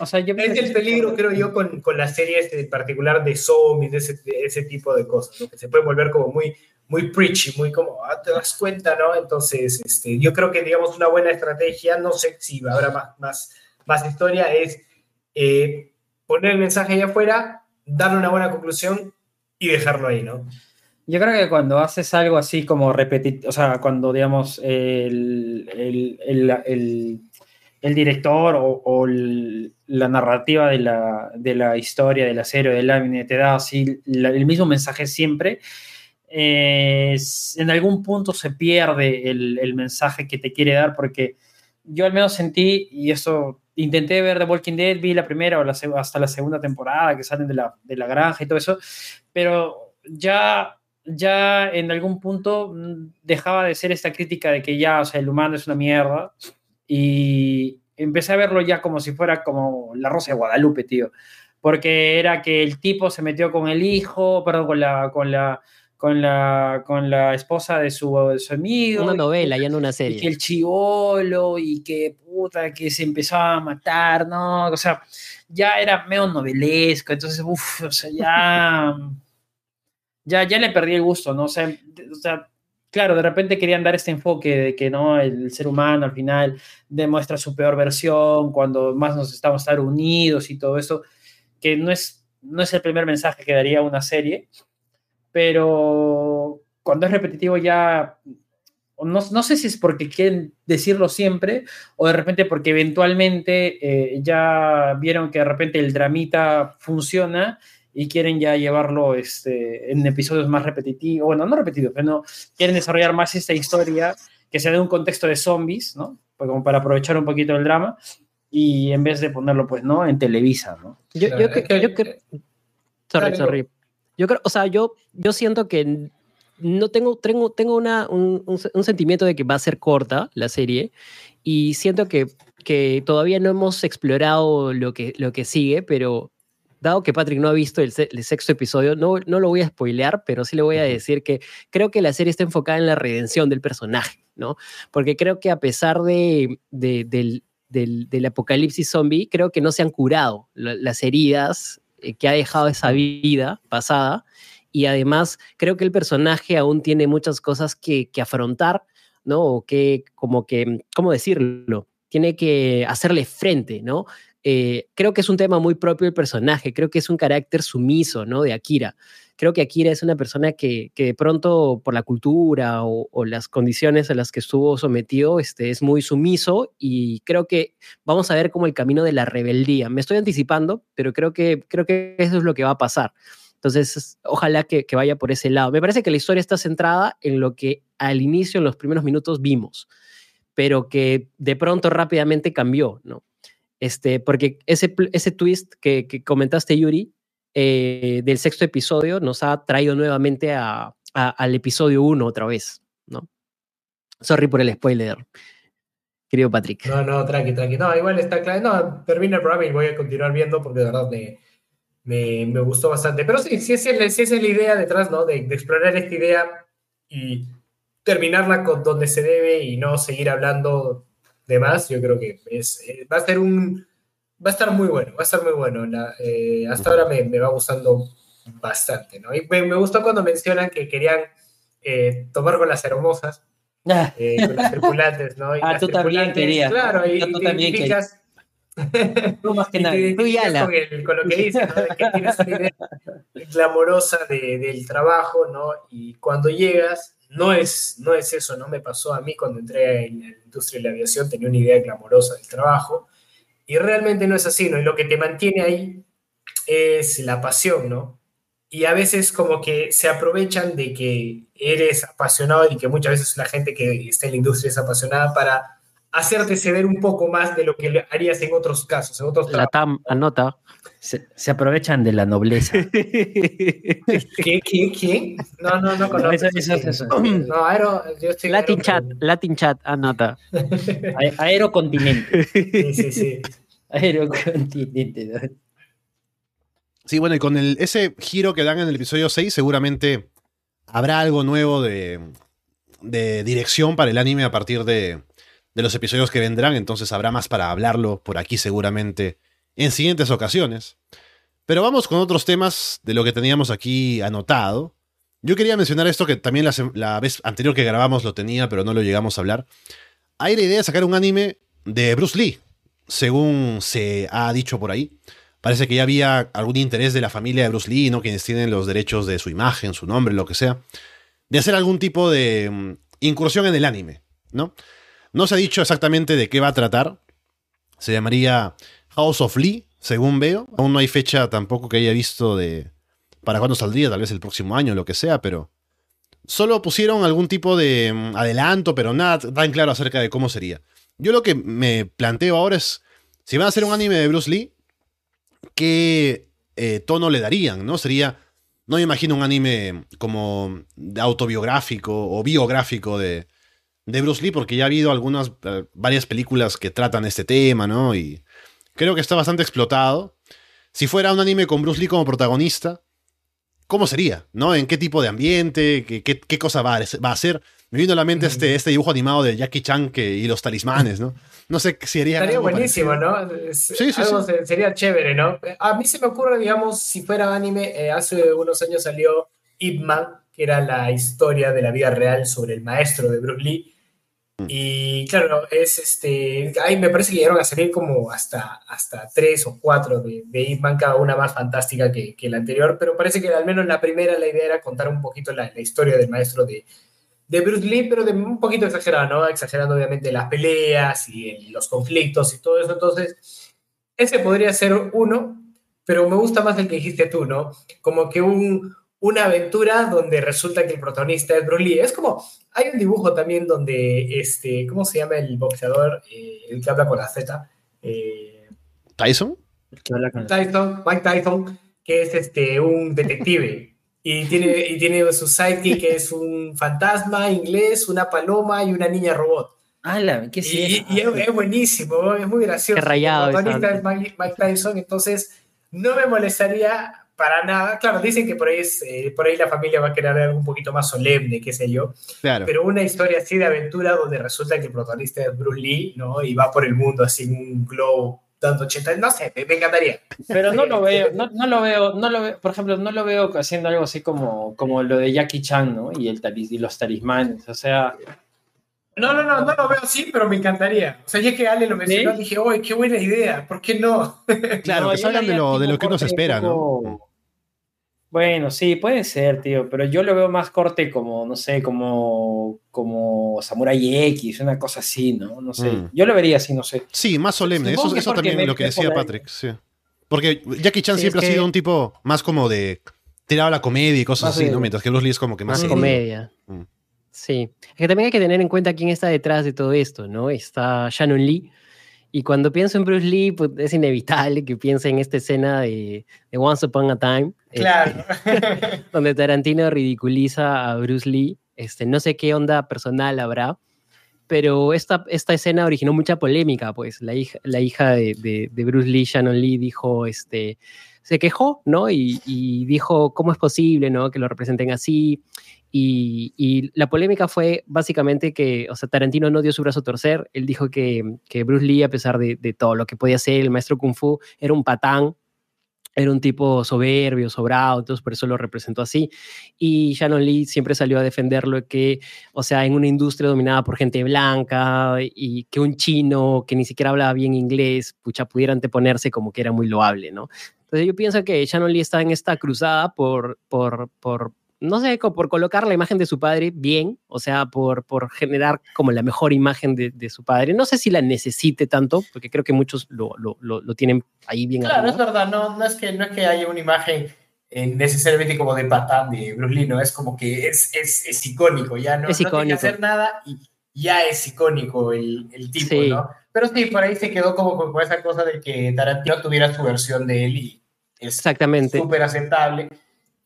o sea, es el peligro, creo yo, con, con las series en particular de zombies, de ese, de ese tipo de cosas, que se puede volver como muy, muy preachy, muy como, ah, te das cuenta, ¿no? Entonces, este, yo creo que, digamos, una buena estrategia, no sé si habrá más, más, más historia, es eh, poner el mensaje allá afuera, darle una buena conclusión y dejarlo ahí, ¿no? Yo creo que cuando haces algo así como repetir, o sea, cuando, digamos, el, el, el, el director o, o la narrativa de la, de la, historia, de la del anime, te da así el mismo mensaje siempre, eh, en algún punto se pierde el, mensaje que te quiere dar, porque yo al menos sentí, y eso intenté ver The Walking Dead, vi la primera o la, hasta la segunda temporada que salen de la, de la granja y todo eso, pero ya ya en algún punto mm, dejaba de ser esta crítica de que ya, o sea, el humano es una mierda y empecé a verlo ya como si fuera como la Rosa de Guadalupe, tío, porque era que el tipo se metió con el hijo, perdón, con la, con la, con la, con la esposa de su, amigo. Una novela, ya no una serie. Y que el chivolo y que puta, que se empezaba a matar, ¿no? O sea, ya era medio novelesco, entonces, uff, o sea, ya, ya, ya le perdí el gusto, ¿no? O sea, claro, de repente querían dar este enfoque de que no, el ser humano al final demuestra su peor versión, cuando más nos estamos estar unidos y todo eso, que no es, no es el primer mensaje que daría una serie, pero cuando es repetitivo ya, no, no sé si es porque quieren decirlo siempre o de repente porque eventualmente eh, ya vieron que de repente el dramita funciona y quieren ya llevarlo este, en episodios más repetitivos, bueno, no repetitivos, pero quieren desarrollar más esta historia que se dé un contexto de zombies, ¿no? Pues como para aprovechar un poquito el drama y en vez de ponerlo, pues, ¿no? En Televisa, ¿no? Yo, yo, que, yo que, sorry, sorry. Yo creo, o sea, yo, yo siento que no tengo, tengo, tengo una, un, un, sentimiento de que va a ser corta la serie y siento que, que todavía no hemos explorado lo que, lo que sigue, pero dado que Patrick no ha visto el, el, sexto episodio, no, no lo voy a spoilear, pero sí le voy a decir que creo que la serie está enfocada en la redención del personaje, ¿no? Porque creo que a pesar de, de del, del, del, apocalipsis zombie, creo que no se han curado las heridas que ha dejado esa vida pasada. Y además, creo que el personaje aún tiene muchas cosas que, que afrontar, ¿no? O que, como que, ¿cómo decirlo? Tiene que hacerle frente, ¿no? Eh, creo que es un tema muy propio del personaje, creo que es un carácter sumiso, ¿no? De Akira. Creo que Akira es una persona que, que de pronto por la cultura o, o, las condiciones a las que estuvo sometido este, es muy sumiso y creo que vamos a ver como el camino de la rebeldía. Me estoy anticipando, pero creo que, creo que eso es lo que va a pasar. Entonces, ojalá que, que vaya por ese lado. Me parece que la historia está centrada en lo que al inicio, en los primeros minutos, vimos, pero que de pronto rápidamente cambió, ¿no? Este, porque ese, ese twist que, que comentaste, Yuri, eh, del sexto episodio nos ha traído nuevamente a, a, al episodio 1 otra vez, ¿no? Sorry por el spoiler, querido Patrick. No, no, tranqui, tranqui. No, igual está claro. No, termina el programa y voy a continuar viendo porque de verdad me, me, me gustó bastante. Pero sí, sí, sí, sí, es la idea detrás, ¿no? De, de explorar esta idea y terminarla con donde se debe y no seguir hablando de más, yo creo que es, eh, va a ser un, va a estar muy bueno, va a estar muy bueno. La, eh, hasta ahora me, me, va gustando bastante, ¿no? Y me, me gustó cuando mencionan que querían eh, tomar con las hermosas, eh, con las tripulantes, ¿no? Y ah, las tú también querías. Claro, y, tú también querías. Tú más que nadie. Tú con, el, con, lo que dice, ¿no? De que tienes una idea glamorosa de, del trabajo, ¿no? Y cuando llegas, no es, no es eso, ¿no? Me pasó a mí cuando entré en la industria de la aviación, tenía una idea glamorosa del trabajo y realmente no es así, ¿no? Y lo que te mantiene ahí es la pasión, ¿no? Y a veces como que se aprovechan de que eres apasionado y que muchas veces la gente que está en la industria es apasionada para hacerte ceder un poco más de lo que harías en otros casos, en otros La TAM anota. Se, se, aprovechan de la nobleza. ¿Qué? ¿Qué? ¿Qué? No, no, no conozco. Eso, eso, eso. No, aero, yo estoy Latin Chat, Latin Chat, anota. Aerocontinente. Sí, sí, sí. Aerocontinente. Sí, bueno, y con el, ese giro que dan en el episodio 6, seguramente habrá algo nuevo de, de dirección para el anime a partir de, de los episodios que vendrán, entonces habrá más para hablarlo por aquí seguramente en siguientes ocasiones. Pero vamos con otros temas de lo que teníamos aquí anotado. Yo quería mencionar esto que también la, vez anterior que grabamos lo tenía, pero no lo llegamos a hablar. Hay la idea de sacar un anime de Bruce Lee, según se ha dicho por ahí. Parece que ya había algún interés de la familia de Bruce Lee, ¿no? quienes tienen los derechos de su imagen, su nombre, lo que sea, de hacer algún tipo de um, incursión en el anime, ¿no? No se ha dicho exactamente de qué va a tratar. Se llamaría House of Lee, según veo. Aún no hay fecha tampoco que haya visto de para cuándo saldría, tal vez el próximo año, lo que sea, pero solo pusieron algún tipo de adelanto, pero nada tan claro acerca de cómo sería. Yo lo que me planteo ahora es, si van a hacer un anime de Bruce Lee, ¿qué eh, tono le darían? ¿No? Sería, no me imagino un anime como autobiográfico o biográfico de, de Bruce Lee, porque ya ha habido algunas, uh, varias películas que tratan este tema, ¿no? Y creo que está bastante explotado. Si fuera un anime con Bruce Lee como protagonista, ¿cómo sería? ¿No? ¿En qué tipo de ambiente? ¿Qué, qué, qué cosa va a, va a ser? Me vino a la mente este, este dibujo animado de Jackie Chan que, y los talismanes, ¿no? No sé si sería. Estaría buenísimo, parecido. ¿no? Sí, sí, algo sí. Sería chévere, ¿no? A mí se me ocurre, digamos, si fuera anime, eh, hace unos años salió Ip Man, que era la historia de la vida real sobre el maestro de Bruce Lee. Y claro, es este. Ahí me parece que llegaron a salir como hasta, hasta tres o cuatro de, de Ip Man, cada una más fantástica que, que, la anterior, pero parece que al menos la primera la idea era contar un poquito la, la historia del maestro de, de Bruce Lee, pero de un poquito exagerado, ¿no? Exagerando obviamente las peleas y el, los conflictos y todo eso. Entonces, ese podría ser uno, pero me gusta más el que dijiste tú, ¿no? Como que un, una aventura donde resulta que el protagonista es Bruce Lee. Es como, hay un dibujo también donde, este, ¿cómo se llama el boxeador? Eh, el que habla con la Z. Eh, ¿Tyson? Tyson, Mike Tyson, que es este, un detective. Y tiene, y tiene su sidekick que es un fantasma inglés, una paloma y una niña robot. ¡Hala! ¿Qué es y, y es, es, buenísimo, es muy gracioso. Qué rayado. El protagonista es Mike, Mike Tyson, entonces no me molestaría para nada. Claro, dicen que por ahí, es, eh, por ahí la familia va a querer algo un poquito más solemne, qué sé yo. Claro. Pero una historia así de aventura donde resulta que el protagonista es Bruce Lee, ¿no? Y va por el mundo así en un globo dando 80, no sé, me, me encantaría. Pero no lo veo, no, no, lo veo, no lo veo, por ejemplo, no lo veo haciendo algo así como, como lo de Jackie Chan, ¿no? Y, el talis, y los talismanes, o sea... No, no, no, no lo veo así, pero me encantaría. O sea, ya que Ale lo mencionó, ¿Sí? dije, ¡oye, qué buena idea! ¿Por qué no? Claro, no, que salgan de lo, de lo que uno se espera. ¿no? Bueno, sí, puede ser, tío, pero yo lo veo más corte como, no sé, como, como Samurai X, una cosa así, ¿no? No sé. Mm. Yo lo vería así, no sé. Sí, más solemne. Eso, eso también es lo que decía Patrick, sí. Porque Jackie Chan sí, siempre ha sido un tipo más como de tirado a la comedia y cosas así, ¿no? Mientras que Bruce Lee es como que más... Más comedia. Mm. Sí. Es que también hay que tener en cuenta quién está detrás de todo esto, ¿no? Está Shannon Lee, y cuando pienso en Bruce Lee, pues es inevitable que piense en esta escena de, de Once Upon a Time. Claro. Este, donde Tarantino ridiculiza a Bruce Lee. Este, no sé qué onda personal habrá, pero esta, esta escena originó mucha polémica, pues la hija, la hija de, de, de Bruce Lee, Shannon Lee, dijo, este, se quejó, ¿no? Y, y, dijo, ¿cómo es posible, ¿no? Que lo representen así. Y, la polémica fue básicamente que, o sea, Tarantino no dio su brazo a torcer. Él dijo que, que Bruce Lee, a pesar de, todo lo que podía ser el maestro Kung Fu, era un patán, era un tipo soberbio, sobrado, entonces por eso lo representó así. Y Shannon Lee siempre salió a defenderlo que, o sea, en una industria dominada por gente blanca y que un chino que ni siquiera hablaba bien inglés, pucha, pudiera anteponerse como que era muy loable, ¿no? Entonces yo pienso que Shannon Lee está en esta cruzada por, por, por no sé, por colocar la imagen de su padre bien, o sea, por, por generar como la mejor imagen de, de, su padre. No sé si la necesite tanto, porque creo que muchos lo, lo, lo, lo tienen ahí bien. Claro, es verdad, no, no, es que, no es que haya una imagen eh, necesariamente como de patán de Bruce Lee, no, es como que es, es, es icónico, ya no, es no tiene que hacer nada y ya es icónico el, el tipo, sí. ¿no? Pero sí, por ahí se quedó como con esa cosa de que Tarantino tuviera su versión de él y es Exactamente. súper aceptable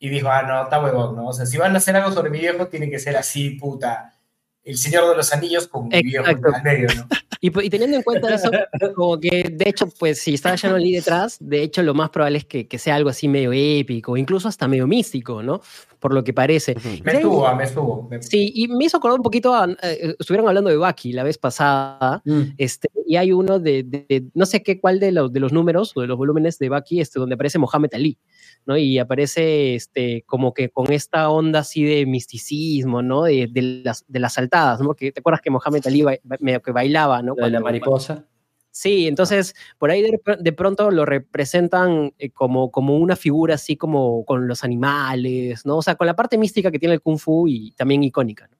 y dijo, ah, no, está huevón, ¿no? O sea, si van a hacer algo sobre mi viejo, tiene que ser así, puta. El Señor de los Anillos con mi viejo al medio, ¿no? Y, y, teniendo en cuenta eso, como que de hecho, pues si está Shannon Lee detrás, de hecho lo más probable es que, que, sea algo así medio épico, incluso hasta medio místico, ¿no? Por lo que parece. Me estuvo, me estuvo. Sí, y me hizo acordar un poquito, a, eh, estuvieron hablando de Bucky la vez pasada, mm. este, y hay uno de, de, de, no sé qué, cuál de los, de los números o de los volúmenes de Bucky, este, donde aparece Mohamed Ali. ¿No? Y aparece este, como que con esta onda así de misticismo, ¿no? De, de las, de las saltadas, ¿no? Que te acuerdas que Mohamed Ali ba medio que bailaba, ¿no? La, la mariposa. Sí, entonces por ahí de, de pronto lo representan eh, como, como una figura así como con los animales, ¿no? O sea, con la parte mística que tiene el Kung Fu y también icónica, ¿no?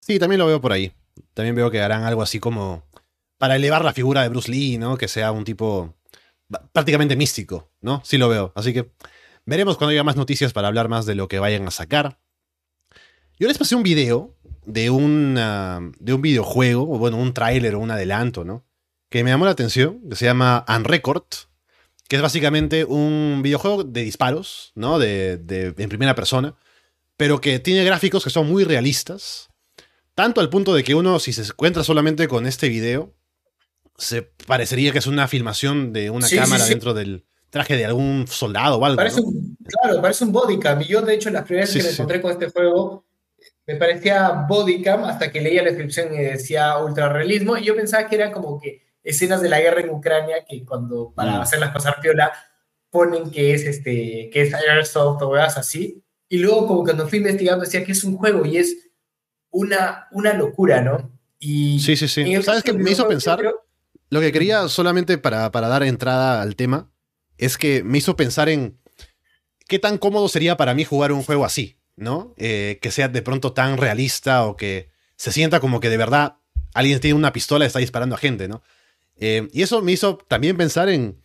Sí, también lo veo por ahí. También veo que harán algo así como para elevar la figura de Bruce Lee, ¿no? Que sea un tipo prácticamente místico, ¿no? Sí lo veo. Así que veremos cuando haya más noticias para hablar más de lo que vayan a sacar. Yo les pasé un video de un, uh, de un videojuego, o bueno, un tráiler o un adelanto, ¿no? Que me llamó la atención, que se llama Unrecord, que es básicamente un videojuego de disparos, ¿no? De, de, en primera persona, pero que tiene gráficos que son muy realistas, tanto al punto de que uno, si se encuentra solamente con este video, se parecería que es una filmación de una sí, cámara sí, sí. dentro del traje de algún soldado o algo. Parece ¿no? un, claro, parece un bodycam. Y yo, de hecho, las primeras que me encontré con este juego, me parecía bodycam hasta que leía la descripción y decía ultrarrealismo. Y yo pensaba que eran como que escenas de la guerra en Ucrania que cuando para mm. hacerlas pasar piola ponen que es este que es airsoft o veas así y luego como cuando fui investigando decía que es un juego y es una, una locura, ¿no? Y sí, sí, sí. ¿Sabes qué me hizo pensar? Lo que quería solamente para, para dar entrada al tema es que me hizo pensar en qué tan cómodo sería para mí jugar un juego así, ¿no? Eh, que sea de pronto tan realista o que se sienta como que de verdad alguien tiene una pistola y está disparando a gente, ¿no? Eh, y eso me hizo también pensar en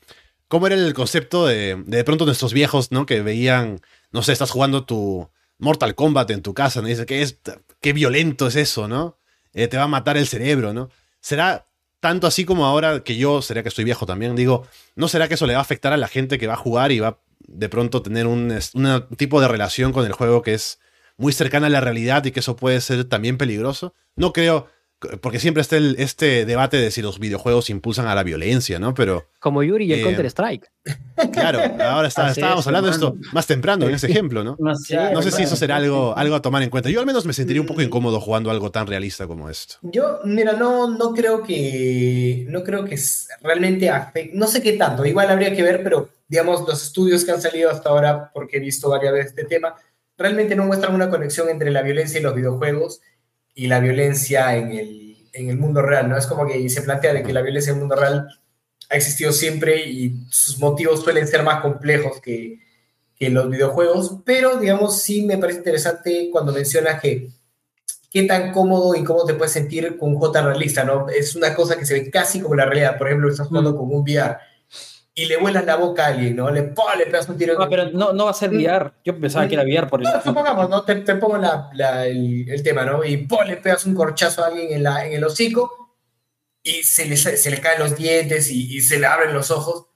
cómo era el concepto de, de, pronto nuestros viejos, ¿no? Que veían, no sé, estás jugando tu Mortal Kombat en tu casa, ¿no? Y dice, ¿qué, es, qué violento es eso, ¿no? Eh, te va a matar el cerebro, ¿no? ¿Será tanto así como ahora que yo, será que estoy viejo también, digo, ¿no será que eso le va a afectar a la gente que va a jugar y va de pronto tener un, un tipo de relación con el juego que es muy cercana a la realidad y que eso puede ser también peligroso? No creo, porque siempre está el, este debate de si los videojuegos impulsan a la violencia, ¿no? Pero. Como Yuri y el eh, Counter-Strike. Claro, ahora estábamos hablando de esto más temprano en ese ejemplo, ¿no? No sé si eso será algo, algo a tomar en cuenta. Yo al menos me sentiría un poco incómodo jugando algo tan realista como esto. Yo, mira, no, no creo que. No creo que realmente afecte. No sé qué tanto, igual habría que ver, pero digamos, los estudios que han salido hasta ahora, porque he visto varias veces este tema, realmente no muestran una conexión entre la violencia y los videojuegos y la violencia en el, en el mundo real, ¿no? Es como que se plantea de que la violencia en el mundo real ha existido siempre y sus motivos suelen ser más complejos que, que los videojuegos, pero digamos sí me parece interesante cuando mencionas que qué tan cómodo y cómo te puedes sentir con un J realista, ¿no? Es una cosa que se ve casi como la realidad, por ejemplo, estás jugando mm. con un VR y le vuelas la boca a alguien, ¿no? Le, le pegas un tiro. No, pero no, no va a ser VR. Yo pensaba que era VR por el. No, supongamos, ¿no? Te, te pongo la, la, el, el, tema, ¿no? Y le pegas un corchazo a alguien en, la, en el hocico y se le, se le caen los dientes y, y se le abren los ojos.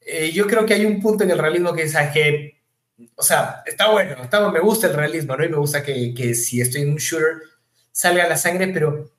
Eh, yo creo que hay un punto en el realismo que es que. O sea, está bueno, está, me gusta el realismo, ¿no? Y me gusta que, que si estoy en un shooter salga la sangre, pero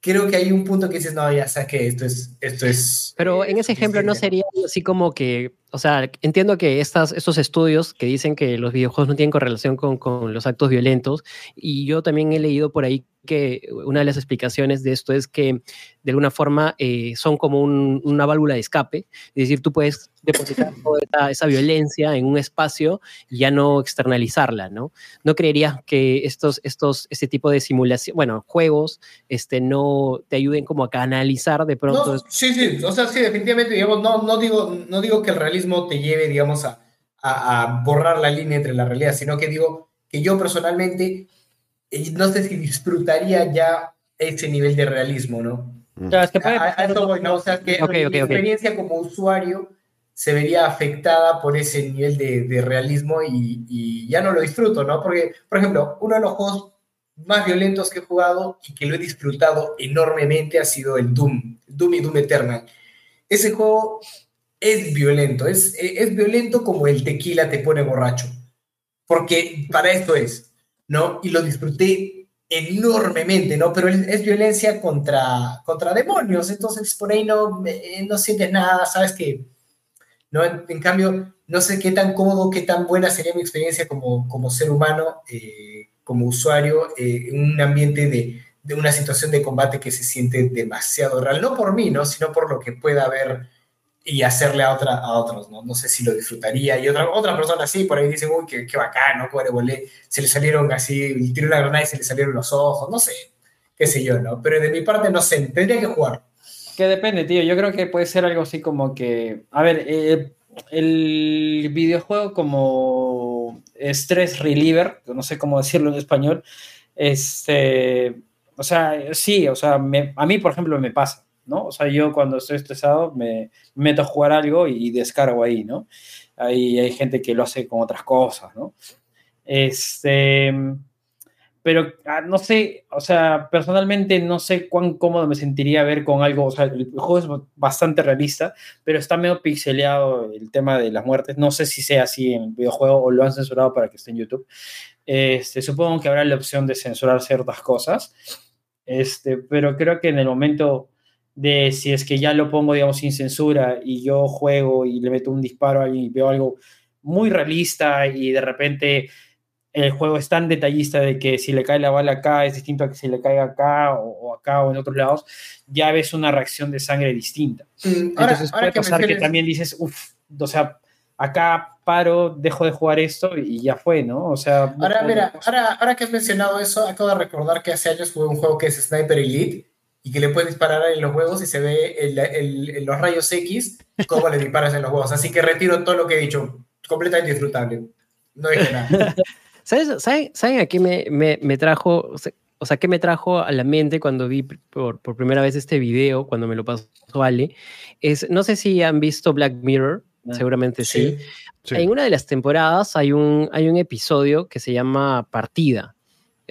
creo que hay un punto que dices, no, ya sé que esto es, esto es... Pero en ese ejemplo no sería así como que, o sea, entiendo que estas, estos estudios que dicen que los videojuegos no tienen correlación con, con los actos violentos, y yo también he leído por ahí que una de las explicaciones de esto es que de alguna forma eh, son como una válvula de escape, es decir, tú puedes depositar toda esa, violencia en un espacio y ya no externalizarla, ¿no? ¿No creerías que estos, estos, este tipo de simulación, bueno, juegos, este, no te ayuden como a canalizar de pronto? sí, sí, o sea, sí, definitivamente, digamos, no, no, digo, no digo que el realismo te lleve, digamos, a, a borrar la línea entre la realidad, sino que digo que yo personalmente no sé si disfrutaría ya ese nivel de realismo, ¿no? Claro, es que a, eso voy, ¿no? O sea, que mi experiencia como usuario se vería afectada por ese nivel de, de realismo y, y, ya no lo disfruto, ¿no? Porque, por ejemplo, uno de los juegos más violentos que he jugado y que lo he disfrutado enormemente ha sido el Doom, Doom y Doom Eternal. Ese juego es violento, es, es violento como el tequila te pone borracho, porque para esto es, ¿no? Y lo disfruté enormemente, ¿no? Pero es, violencia contra, contra demonios, entonces por ahí no, no sientes nada, sabes que, ¿no? En, cambio, no sé qué tan cómodo, qué tan buena sería mi experiencia como, como ser humano, eh, como usuario, eh, en un ambiente de, de, una situación de combate que se siente demasiado real, no por mí, ¿no? Sino por lo que pueda haber y hacerle a, otra, a otros, ¿no? No sé si lo disfrutaría. Y otra, otra persona así, por ahí dice, uy, qué, qué bacán, ¿no? se le salieron así, tiró la granada y se le salieron los ojos, no sé, qué sé yo, ¿no? Pero de mi parte, no sé, tendría que jugar. Que depende, tío. Yo creo que puede ser algo así como que, a ver, eh, el videojuego como Stress Reliever, no sé cómo decirlo en español, este, o sea, sí, o sea, a mí, por ejemplo, me pasa ¿no? O sea, yo cuando estoy estresado me meto a jugar algo y descargo ahí, ¿no? Ahí hay gente que lo hace con otras cosas, ¿no? Este, pero ah, no sé, o sea, personalmente no sé cuán cómodo me sentiría ver con algo, o sea, el juego es bastante realista, pero está medio pixeleado el tema de las muertes, no sé si sea así en el videojuego o lo han censurado para que esté en YouTube. Este, supongo que habrá la opción de censurar ciertas cosas, este, pero creo que en el momento de si es que ya lo pongo, digamos, sin censura y yo juego y le meto un disparo ahí y veo algo muy realista y de repente el juego es tan detallista de que si le cae la bala acá es distinto a que si le caiga acá o, acá o en otros lados, ya ves una reacción de sangre distinta. Mm, Entonces puede pasar que también dices, uff, o sea, acá paro, dejo de jugar esto y ya fue, ¿no? O sea... Ahora, mira, ahora, ahora que has mencionado eso, acabo de recordar que hace años jugué un juego que es Sniper Elite y que le puedes disparar en los huevos y se ve el, el, los rayos X cómo le disparas en los huevos. Así que retiro todo lo que he dicho. Completamente disfrutable. No dije nada. ¿Sabes, ¿saben, ¿Saben a qué me, me, me trajo? O sea, ¿qué me trajo a la mente cuando vi por, por, primera vez este video, cuando me lo pasó Ale? Es, no sé si han visto Black Mirror, ah, seguramente sí. En una de las temporadas hay un, hay un episodio que se llama Partida.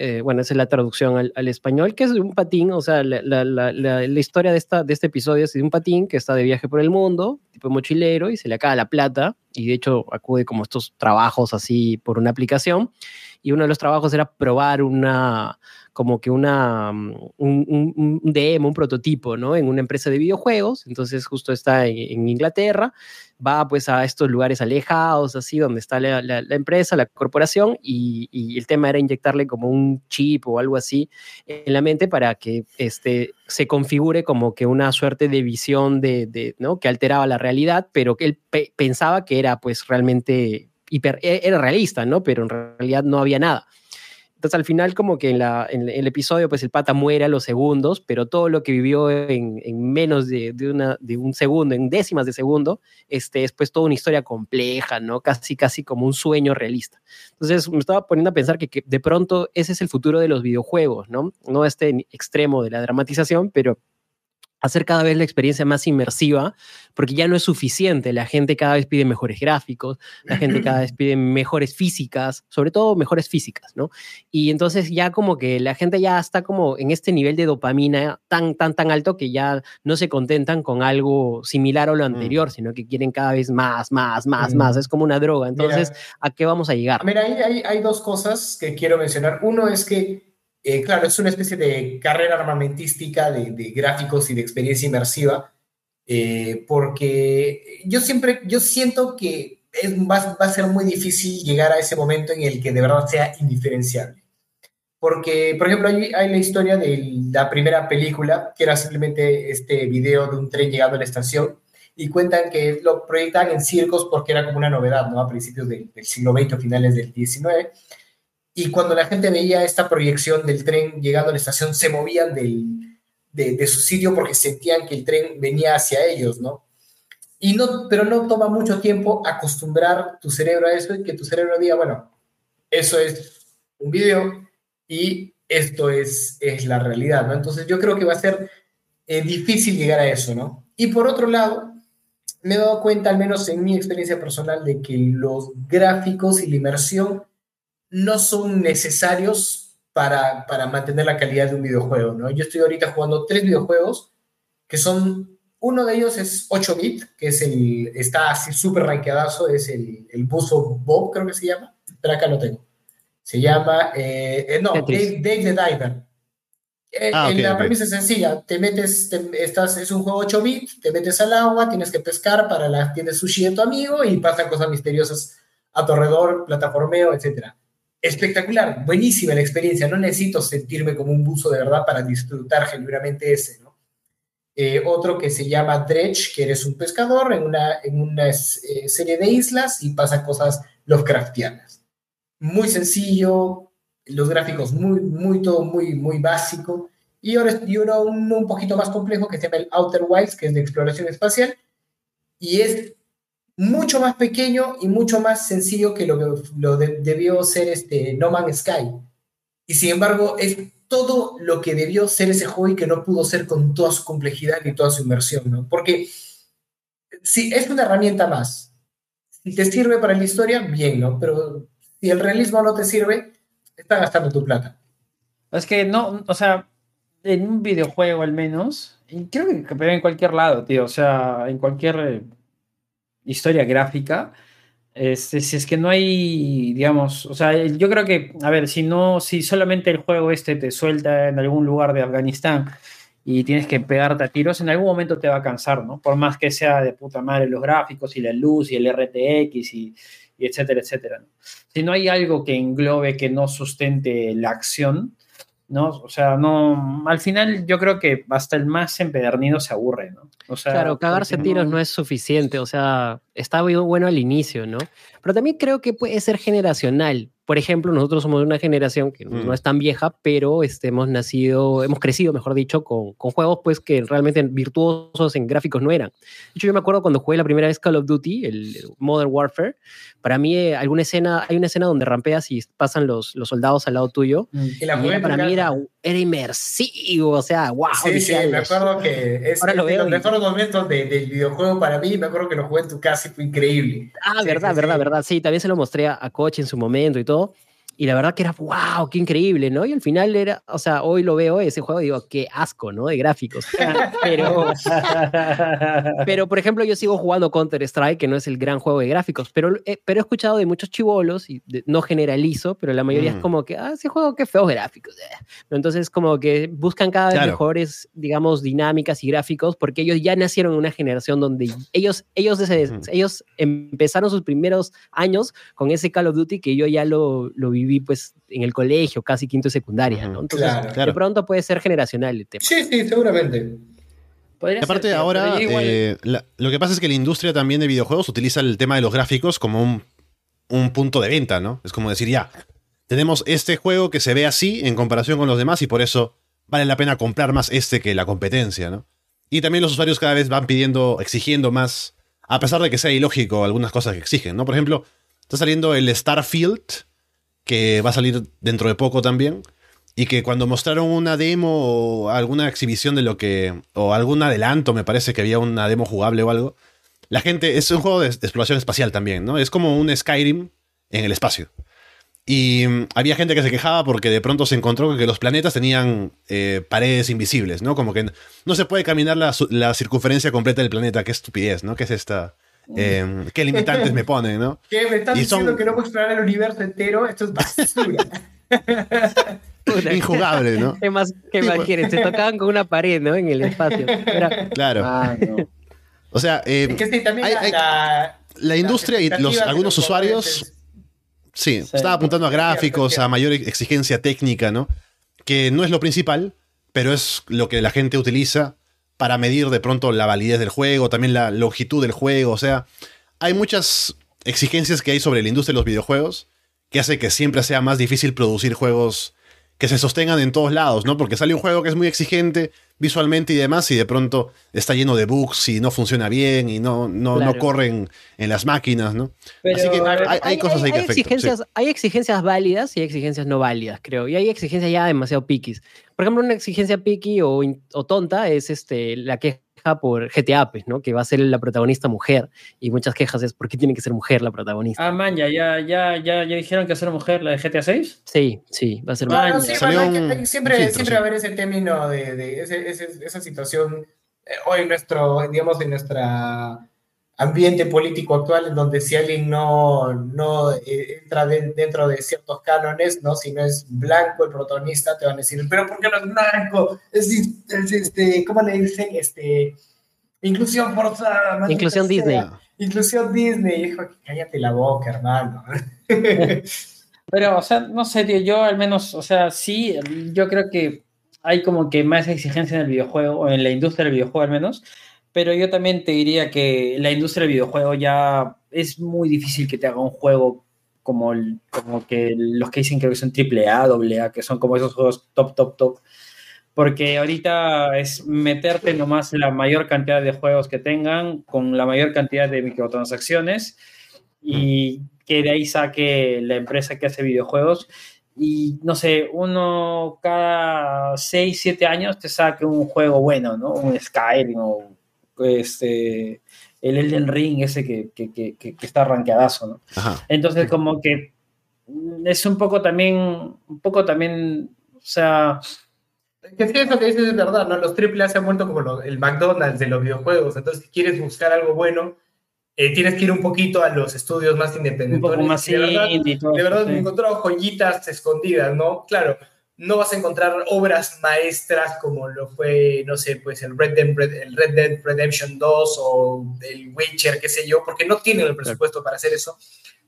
Eh, bueno, esa es la traducción al, español, que es un patín, o sea, la, la, la, la, historia de, esta, de este episodio es de un patín que está de viaje por el mundo, tipo mochilero, y se le acaba la plata, y de hecho acude como estos trabajos así por una aplicación, y uno de los trabajos era probar una, como que una, mm, un, un, demo, un prototipo, ¿no? En una empresa de videojuegos, entonces justo está en, Inglaterra, va pues a estos lugares alejados, así, donde está la, empresa, la corporación, y, y, el tema era inyectarle como un chip o algo así en la mente para que este, se configure como que una suerte de visión de, ¿no? Que alteraba la realidad, pero que él pe pensaba que era pues realmente hiper, e, era realista, ¿no? Pero en realidad no había nada. Entonces al final como que en, la, en, el episodio pues el pata muere a los segundos, pero todo lo que vivió en, en menos de, de, una, de, un segundo, en décimas de segundo, este, es pues toda una historia compleja, ¿no? Casi, casi como un sueño realista. Entonces me estaba poniendo a pensar que, que de pronto ese es el futuro de los videojuegos, ¿no? No este extremo de la dramatización, pero hacer cada vez la experiencia más inmersiva, porque ya no es suficiente. La gente cada vez pide mejores gráficos, la gente cada vez pide mejores físicas, sobre todo mejores físicas, ¿no? Y entonces ya como que la gente ya está como en este nivel de dopamina tan, tan, tan alto que ya no se contentan con algo similar a lo mm. anterior, mm. sino que quieren cada vez más, más, más, mm. más. Es como una droga. Entonces, Mira, ¿a qué vamos a llegar? Mira, hay, hay, hay dos cosas que quiero mencionar. Uno es que eh, claro, es una especie de carrera armamentística de, gráficos y de experiencia inmersiva, eh, porque yo siempre, yo siento que va, a ser muy difícil llegar a ese momento en el que de verdad sea indiferenciable. Porque, por ejemplo, hay, hay la historia de la primera película, que era simplemente este video de un tren llegando a la estación, y cuentan que lo proyectan en circos porque era como una novedad, ¿no? A principios del siglo XX, finales del XIX y cuando la gente veía esta proyección del tren llegando a la estación, se movían del, de, su sitio porque sentían que el tren venía hacia ellos, ¿no? Y no, pero no toma mucho tiempo acostumbrar tu cerebro a eso y que tu cerebro diga, bueno, eso es un video y esto es, es la realidad, ¿no? Entonces yo creo que va a ser eh, difícil llegar a eso, ¿no? Y por otro lado, me he dado cuenta, al menos en mi experiencia personal, de que los gráficos y la inmersión no son necesarios para, para mantener la calidad de un videojuego, ¿no? Yo estoy ahorita jugando tres videojuegos que son, uno de ellos es 8-bit, que es el, está así súper rankeadazo, es el, el buzo Bob, creo que se llama, pero acá lo tengo. Se llama, eh, eh, no, Dave, Dave, the Diver. Eh, ah, okay, la okay. premisa es sencilla, te metes, te, estás, es un juego 8 bit, te metes al agua, tienes que pescar para la, tienes sushi de tu amigo y pasan cosas misteriosas a tu alrededor, plataformeo, etcétera espectacular, buenísima la experiencia, no necesito sentirme como un buzo de verdad para disfrutar genuinamente ese, ¿no? Eh, otro que se llama Dredge, que eres un pescador en una, en una eh, serie de islas y pasan cosas Lovecraftianas. Muy sencillo, los gráficos muy, muy, todo muy, muy básico. Y ahora y uno, uno un poquito más complejo que se llama el Outer Wilds, que es de exploración espacial. Y es mucho más pequeño y mucho más sencillo que lo que lo de, debió ser este No Man's Sky. Y sin embargo, es todo lo que debió ser ese juego y que no pudo ser con toda su complejidad y toda su inmersión, ¿no? Porque si es una herramienta más, si te sirve para la historia, bien, ¿no? Pero si el realismo no te sirve, está gastando tu plata. Es que no, o sea, en un videojuego al menos, creo que en cualquier lado, tío, o sea, en cualquier historia gráfica, este, si es que no hay, digamos, o sea, yo creo que, a ver, si no, si solamente el juego este te suelta en algún lugar de Afganistán y tienes que pegarte a tiros, en algún momento te va a cansar, ¿no? Por más que sea de puta madre los gráficos y la luz y el RTX y, y etcétera, etcétera. Si no hay algo que englobe, que no sustente la acción, ¿no? O sea, no, al final yo creo que hasta el más empedernido se aburre, ¿no? O sea, claro, cagarse tiros no es suficiente, o sea, está muy bueno al inicio, ¿no? Pero también creo que puede ser generacional. Por ejemplo, nosotros somos de una generación que Mm. no es tan vieja, pero este, hemos nacido, hemos crecido, mejor dicho, con, con juegos pues que realmente virtuosos en gráficos no eran. De hecho, yo me acuerdo cuando jugué la primera vez Call of Duty, el Modern Warfare, para mí eh, alguna escena, hay una escena donde rampeas y pasan los, los soldados al lado tuyo. Y la Y era- para mí era, era inmersivo, o sea, wow. Sí, sí, "Ay, me acuerdo que es, Ahora lo es de veo los y- mejores momentos de- del videojuego para mí. Me acuerdo que lo jugué en tu casa fue increíble. Ah, Sí, verdad, sí, verdad, sí. verdad. Sí, también se lo mostré a, a Coach en su momento y todo. Y la verdad que era, wow, qué increíble, ¿no? Y al final era, o sea, hoy lo veo ese juego y digo, qué asco, ¿no? De gráficos. Pero, pero por ejemplo, yo sigo jugando Counter-Strike, que no es el gran juego de gráficos, pero, eh, pero he escuchado de muchos chivolos, y de- no generalizo, pero la mayoría Mm. es como que, ah, ese juego, qué feos gráficos. eh". Entonces, como que buscan cada vez Claro. mejores, digamos, dinámicas y gráficos, porque ellos ya nacieron en una generación donde ellos, ellos, Ujú. ellos empezaron sus primeros años con ese Call of Duty que yo ya lo, lo viví pues en el colegio, casi quinto y secundaria, ¿no? Entonces, Claro. Claro. de pronto puede ser generacional el tema. Sí, sí, seguramente. Podría aparte ser, ahora, eh, la- lo que pasa es que la industria también de videojuegos utiliza el tema de los gráficos como un, un punto de venta, ¿no? Es como decir, ya, tenemos este juego que se ve así en comparación con los demás y por eso vale la pena comprar más este que la competencia, ¿no? Y también los usuarios cada vez van pidiendo, exigiendo más, a pesar de que sea ilógico algunas cosas que exigen, ¿no? Por ejemplo, está saliendo el Starfield, que va a salir dentro de poco también, y que cuando mostraron una demo o alguna exhibición de lo que, o algún adelanto, me parece que había una demo jugable o algo, la gente, es un juego de, exploración espacial también, ¿no? Es como un Skyrim en el espacio. Y mm, había gente que se quejaba porque de pronto se encontró que los planetas tenían eh, paredes invisibles, ¿no? Como que no se puede caminar la, la circunferencia completa del planeta. Qué estupidez, ¿no? ¿Qué es esta? Eh, ¿Qué limitantes me ponen, no? ¿Qué? ¿Me estás Y son- diciendo que no puedo explorar el universo entero? Esto es basura. Injugable, ¿no? ¿Qué más, qué Sí, más pues. quieren? Se tocaban con una pared, ¿no? En el espacio. Era- Claro. Ah, no. O sea, eh, es que sí, también hay- la, hay- la- la industria y los, algunos los usuarios Sí, Sí. estaba apuntando a gráficos, a mayor exigencia técnica, ¿no? Que no es lo principal, pero es lo que la gente utiliza para medir de pronto la validez del juego, también la longitud del juego. O sea, hay muchas exigencias que hay sobre la industria de los videojuegos que hace que siempre sea más difícil producir juegos que se sostengan en todos lados, ¿no? Porque sale un juego que es muy exigente visualmente y demás, y de pronto está lleno de bugs y no funciona bien y no, no, no corren en las máquinas, ¿no? Pero- Así que hay, hay cosas ahí que hay afectan. sí. exigencias, hay exigencias válidas y hay exigencias no válidas, creo. Y hay exigencias ya demasiado piquis. Por ejemplo, una exigencia piqui o, o tonta es este, la queja por GTA, pues, ¿no? Que va a ser la protagonista mujer. Y muchas quejas es ¿por qué tiene que ser mujer la protagonista? Ah, man, ya, ya, ya, ya, ya dijeron que hacer mujer la de GTA 6. Sí, sí, va a ser Ah, mujer. sí, Salió que- un- siempre, filtro, siempre sí. va a haber ese término de, de ese- ese- esa situación eh, hoy en nuestro, digamos, en nuestra ambiente político actual, en donde si alguien no, no eh, entra de- dentro de ciertos cánones, ¿no? Si no es blanco el protagonista, te van a decir, pero ¿por qué no es blanco? Es, es, este, ¿cómo le dicen? Este, inclusión forzada. Inclusión sea. Disney. Inclusión Disney, hijo, cállate la boca, hermano. Pero, o sea, no sé, tío, yo al menos, o sea, sí, yo creo que hay como que más exigencia en el videojuego, o en la industria del videojuego al menos, pero yo también te diría que la industria del videojuego ya es muy difícil que te haga un juego como, el- como que los que dicen que son triple A, doble A, que son como esos juegos top, top, top. Porque ahorita es meterte nomás la mayor cantidad de juegos que tengan, con la mayor cantidad de microtransacciones, y que de ahí saque la empresa que hace videojuegos. Y no sé, uno cada 6, 7 años te saque un juego bueno, ¿no? Un Skyrim o este, el Elden Ring, ese que, que, que, que está rankeadazo, ¿no? Ajá. Entonces, como que es un poco también, un poco también, o sea, Que sí, eso que dices es verdad, ¿no? Los AAA se han vuelto como lo- el McDonald's de los videojuegos. Entonces, si quieres buscar algo bueno, eh, tienes que ir un poquito a los estudios más un independientes. poco más de verdad, indie todo de verdad sí. me he encontrado joyitas escondidas, ¿no? Claro, no vas a encontrar obras maestras como lo fue, no sé, pues el Red Dead, el Red Dead Redemption 2 o el Witcher, qué sé yo, porque no tienen el presupuesto para hacer eso,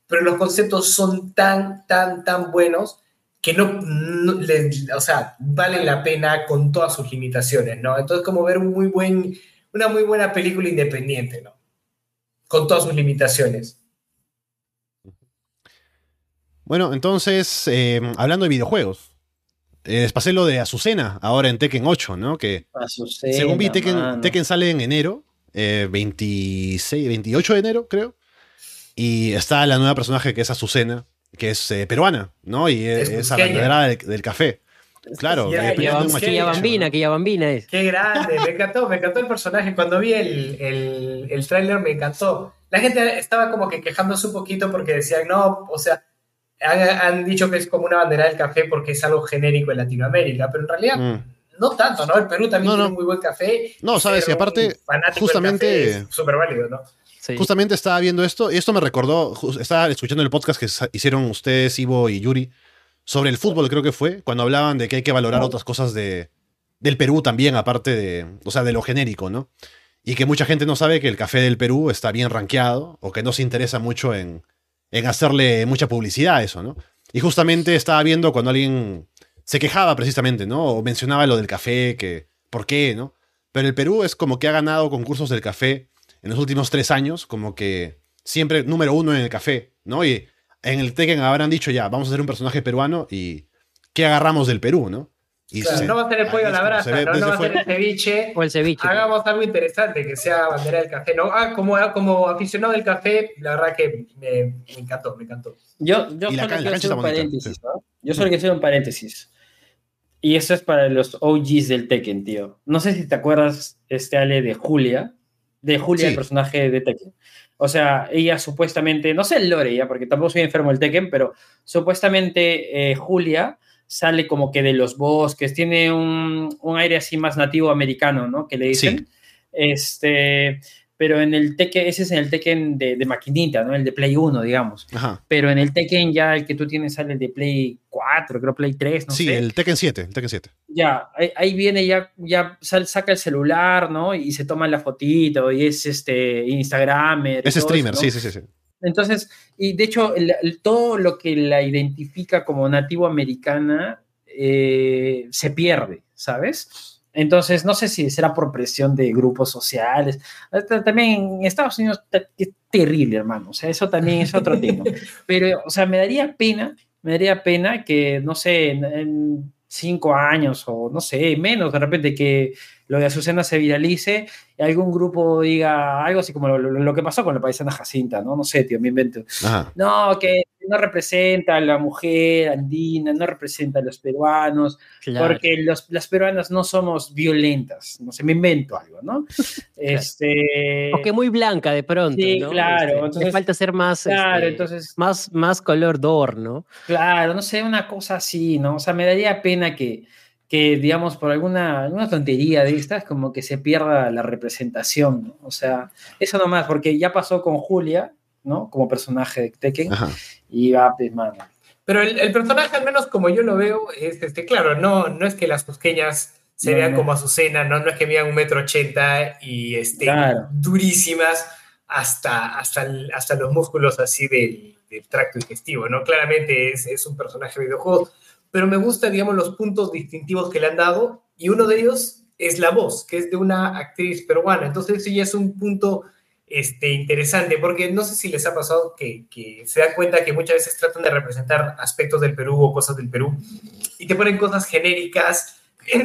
pero los conceptos son tan, tan, tan buenos que no, o sea, valen la pena con todas sus limitaciones, ¿no? Entonces, como ver un muy buen, una muy buena película independiente, ¿no? con todas sus limitaciones. Bueno, entonces, eh, hablando de videojuegos, eh, les pasé lo de Azucena, ahora en Tekken 8, ¿no? Que Azucena, según vi, Tekken. Tekken sale en enero, eh, 26, 28 de enero, creo. Y está la nueva personaje que es Azucena, que es eh, peruana, ¿no? Y es, Es cusqueña. arrendadera del, del café. Claro, Ya, ya, ya, un ya, bambina, aquella bambina es. Qué grande, me encantó, me encantó el personaje. Cuando vi el, el, el tráiler me encantó. La gente estaba como que quejándose un poquito porque decían, no, o sea, han, han dicho que es como una bandera del café porque es algo genérico en Latinoamérica, pero en realidad Mm. no tanto, ¿no? El Perú también No, tiene no. un muy buen café. No, sabes, y aparte, justamente- súper válido, ¿no? Sí. Justamente estaba viendo esto, y esto me recordó, estaba escuchando el podcast que hicieron ustedes, Ivo y Yuri, sobre el fútbol, creo que fue, cuando hablaban de que hay que valorar otras cosas de, del Perú también, aparte de, o sea, de lo genérico, ¿no? Y que mucha gente no sabe que el café del Perú está bien rankeado, o que no se interesa mucho en, en hacerle mucha publicidad a eso, ¿no? Y justamente estaba viendo cuando alguien se quejaba precisamente, ¿no? O mencionaba lo del café, que, ¿por qué, no? Pero el Perú es como que ha ganado concursos del café en los últimos tres años, como que siempre número uno en el café, ¿no? Y en el Tekken habrán dicho ya, vamos a hacer un personaje peruano y ¿qué agarramos del Perú, no? Y Claro, se- no va a ser el pollo a la brasa, ve ¿no? No va a ser el ceviche. O el ceviche. Hagamos algo interesante, que sea bandera del café, ¿no? Ah, como, como aficionado del café, la verdad que me, me encantó, me encantó. Yo, yo solo quiero hacer un bonita, paréntesis, ¿no? Yo solo quiero hacer un paréntesis. Y eso es para los OGs del Tekken, tío. No sé si te acuerdas, este Ale, de Julia. De Julia, Sí. el personaje de Tekken. O sea, ella supuestamente, no sé el lore ya, porque tampoco soy enfermo del Tekken, pero supuestamente eh, Julia sale como que de los bosques, tiene un, un aire así más nativo americano, ¿no? Que le dicen. Este, pero en el Tekken, ese es en el Tekken de, de maquinita, ¿no? El de Play 1, digamos. Ajá. Pero en el Tekken ya el que tú tienes sale el de Play 4, creo Play 3, no sí, sé. el Tekken 7, el Tekken 7. Ya, ahí, ahí viene, ya, ya sal- saca el celular, ¿no? Y se toma la fotito y es este Instagramer. y Es streamer, eso, ¿no? sí, sí, sí, sí. Entonces, y de hecho, el- el- todo lo que la identifica como nativo americana eh, se pierde, ¿sabes? Entonces, no sé si será por presión de grupos sociales. También en Estados Unidos es terrible, hermano. O sea, eso también es otro tema. Pero, o sea, me daría pena, me daría pena que, no sé, en, en cinco años o no sé, menos de repente que lo de Azucena se viralice y algún grupo diga algo así como lo, lo- lo que pasó con la paisana Jacinta, ¿no? No sé, tío, me invento. Ajá. No, que no representa a la mujer andina, no representa a los peruanos, Claro. porque los, las peruanas no somos violentas, no sé, me invento algo, ¿no? Este, O que muy blanca de pronto. Sí, ¿no? claro, Este, entonces- falta ser más. claro, este, entonces, Más, más color d'or, ¿no? claro, no sé, una cosa así, ¿no? O sea, me daría pena que, que digamos, por alguna, alguna tontería de estas, como que se pierda la representación, ¿no? O sea, eso nomás, porque ya pasó con Julia, ¿no? Como personaje de Tekken, Ajá. y va, mano. Pero el, el personaje, al menos como yo lo veo, es, este, claro, no, no es que las cusqueñas se No, vean no. como Azucena, ¿no? no es que midan un metro ochenta y estén Claro. durísimas hasta, hasta, el- hasta los músculos así del, del tracto digestivo, ¿no? Claramente es, es un personaje de videojuegos, pero me gusta, digamos, los puntos distintivos que le han dado y uno de ellos es la voz, que es de una actriz peruana. Entonces, eso ya es un punto este, interesante, porque no sé si les ha pasado que, que se dan cuenta que muchas veces tratan de representar aspectos del Perú o cosas del Perú y te ponen cosas genéricas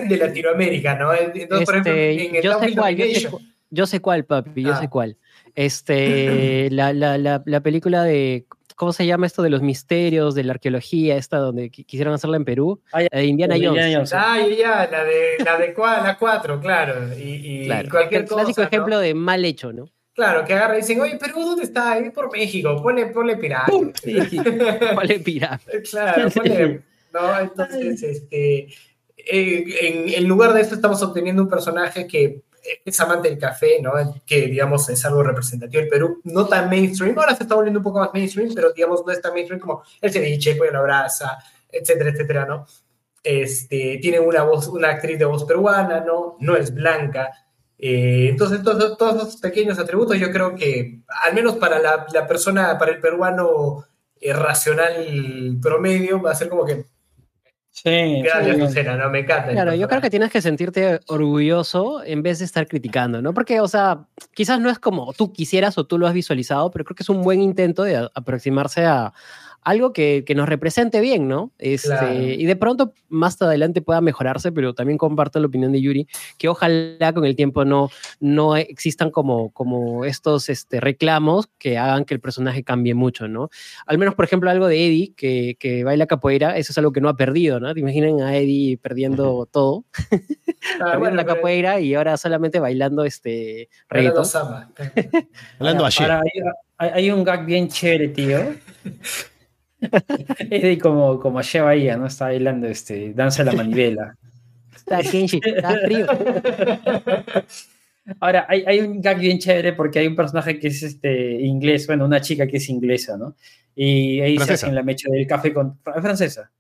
de Latinoamérica, ¿no? Entonces, por ejemplo, Este, en el yo, sé cuál, yo, sé, yo cuál, papi, yo Ah. sé cuál. Este, la, la, la, la película de, ¿cómo se llama esto? De los misterios, de la arqueología, esta donde qui- quisieron hacerla en Perú, Ah, ya. la de Indiana Jones. Ah, ya, ya, la de, la de cua- la 4, claro. Y, y Claro. cualquier el clásico cosa. ¿no? ejemplo de mal hecho, ¿no? Claro, que agarra y dicen, oye, Perú, ¿dónde está? Es por México, ponle, ponle pirata. ¿Cuál es pirata? claro, ponle. No, entonces, este. eh, en, en lugar de esto, estamos obteniendo un personaje que es amante del café, ¿no? Que, digamos, es algo representativo del Perú, no tan mainstream. Ahora se está volviendo un poco más mainstream, pero, digamos, no es tan mainstream como el ceviche, a la brasa, etcétera, etcétera, ¿no? Este, tiene una voz, una actriz de voz peruana, ¿no? No es blanca. Eh, entonces, todos, todos esos pequeños atributos, yo creo que, al menos para la, la persona, para el peruano eh, racional promedio, va a ser como que Sí, Gracias, sí. Lucena, no me encanta. Claro, yo creo que tienes que sentirte orgulloso en vez de estar criticando, ¿no? Porque, o sea, quizás no es como tú quisieras o tú lo has visualizado, pero creo que es un buen intento de aproximarse a algo que, que nos represente bien, ¿no? Este, Claro. Y de pronto más adelante pueda mejorarse, pero también comparto la opinión de Yuri, que ojalá con el tiempo no, no existan como, como estos este, reclamos que hagan que el personaje cambie mucho, ¿no? Al menos, por ejemplo, algo de Eddie, que, que baila capoeira, eso es algo que no ha perdido, ¿no? Te imaginen a Eddie perdiendo todo, Ah, perdiendo bueno, la pero- capoeira y ahora solamente bailando este pero reggaetón. ahora hay, hay- hay un gag bien chévere, tío. es de como, como Shea Bahía, ¿no? Está bailando este, danza la manivela. Está Kenshi, está frío. Ahora, hay, hay un gag bien chévere porque hay un personaje que es este, inglés, bueno, una chica que es inglesa, ¿no? Y ahí se Francesa. hacen la mecha del café con... ¿Es francesa?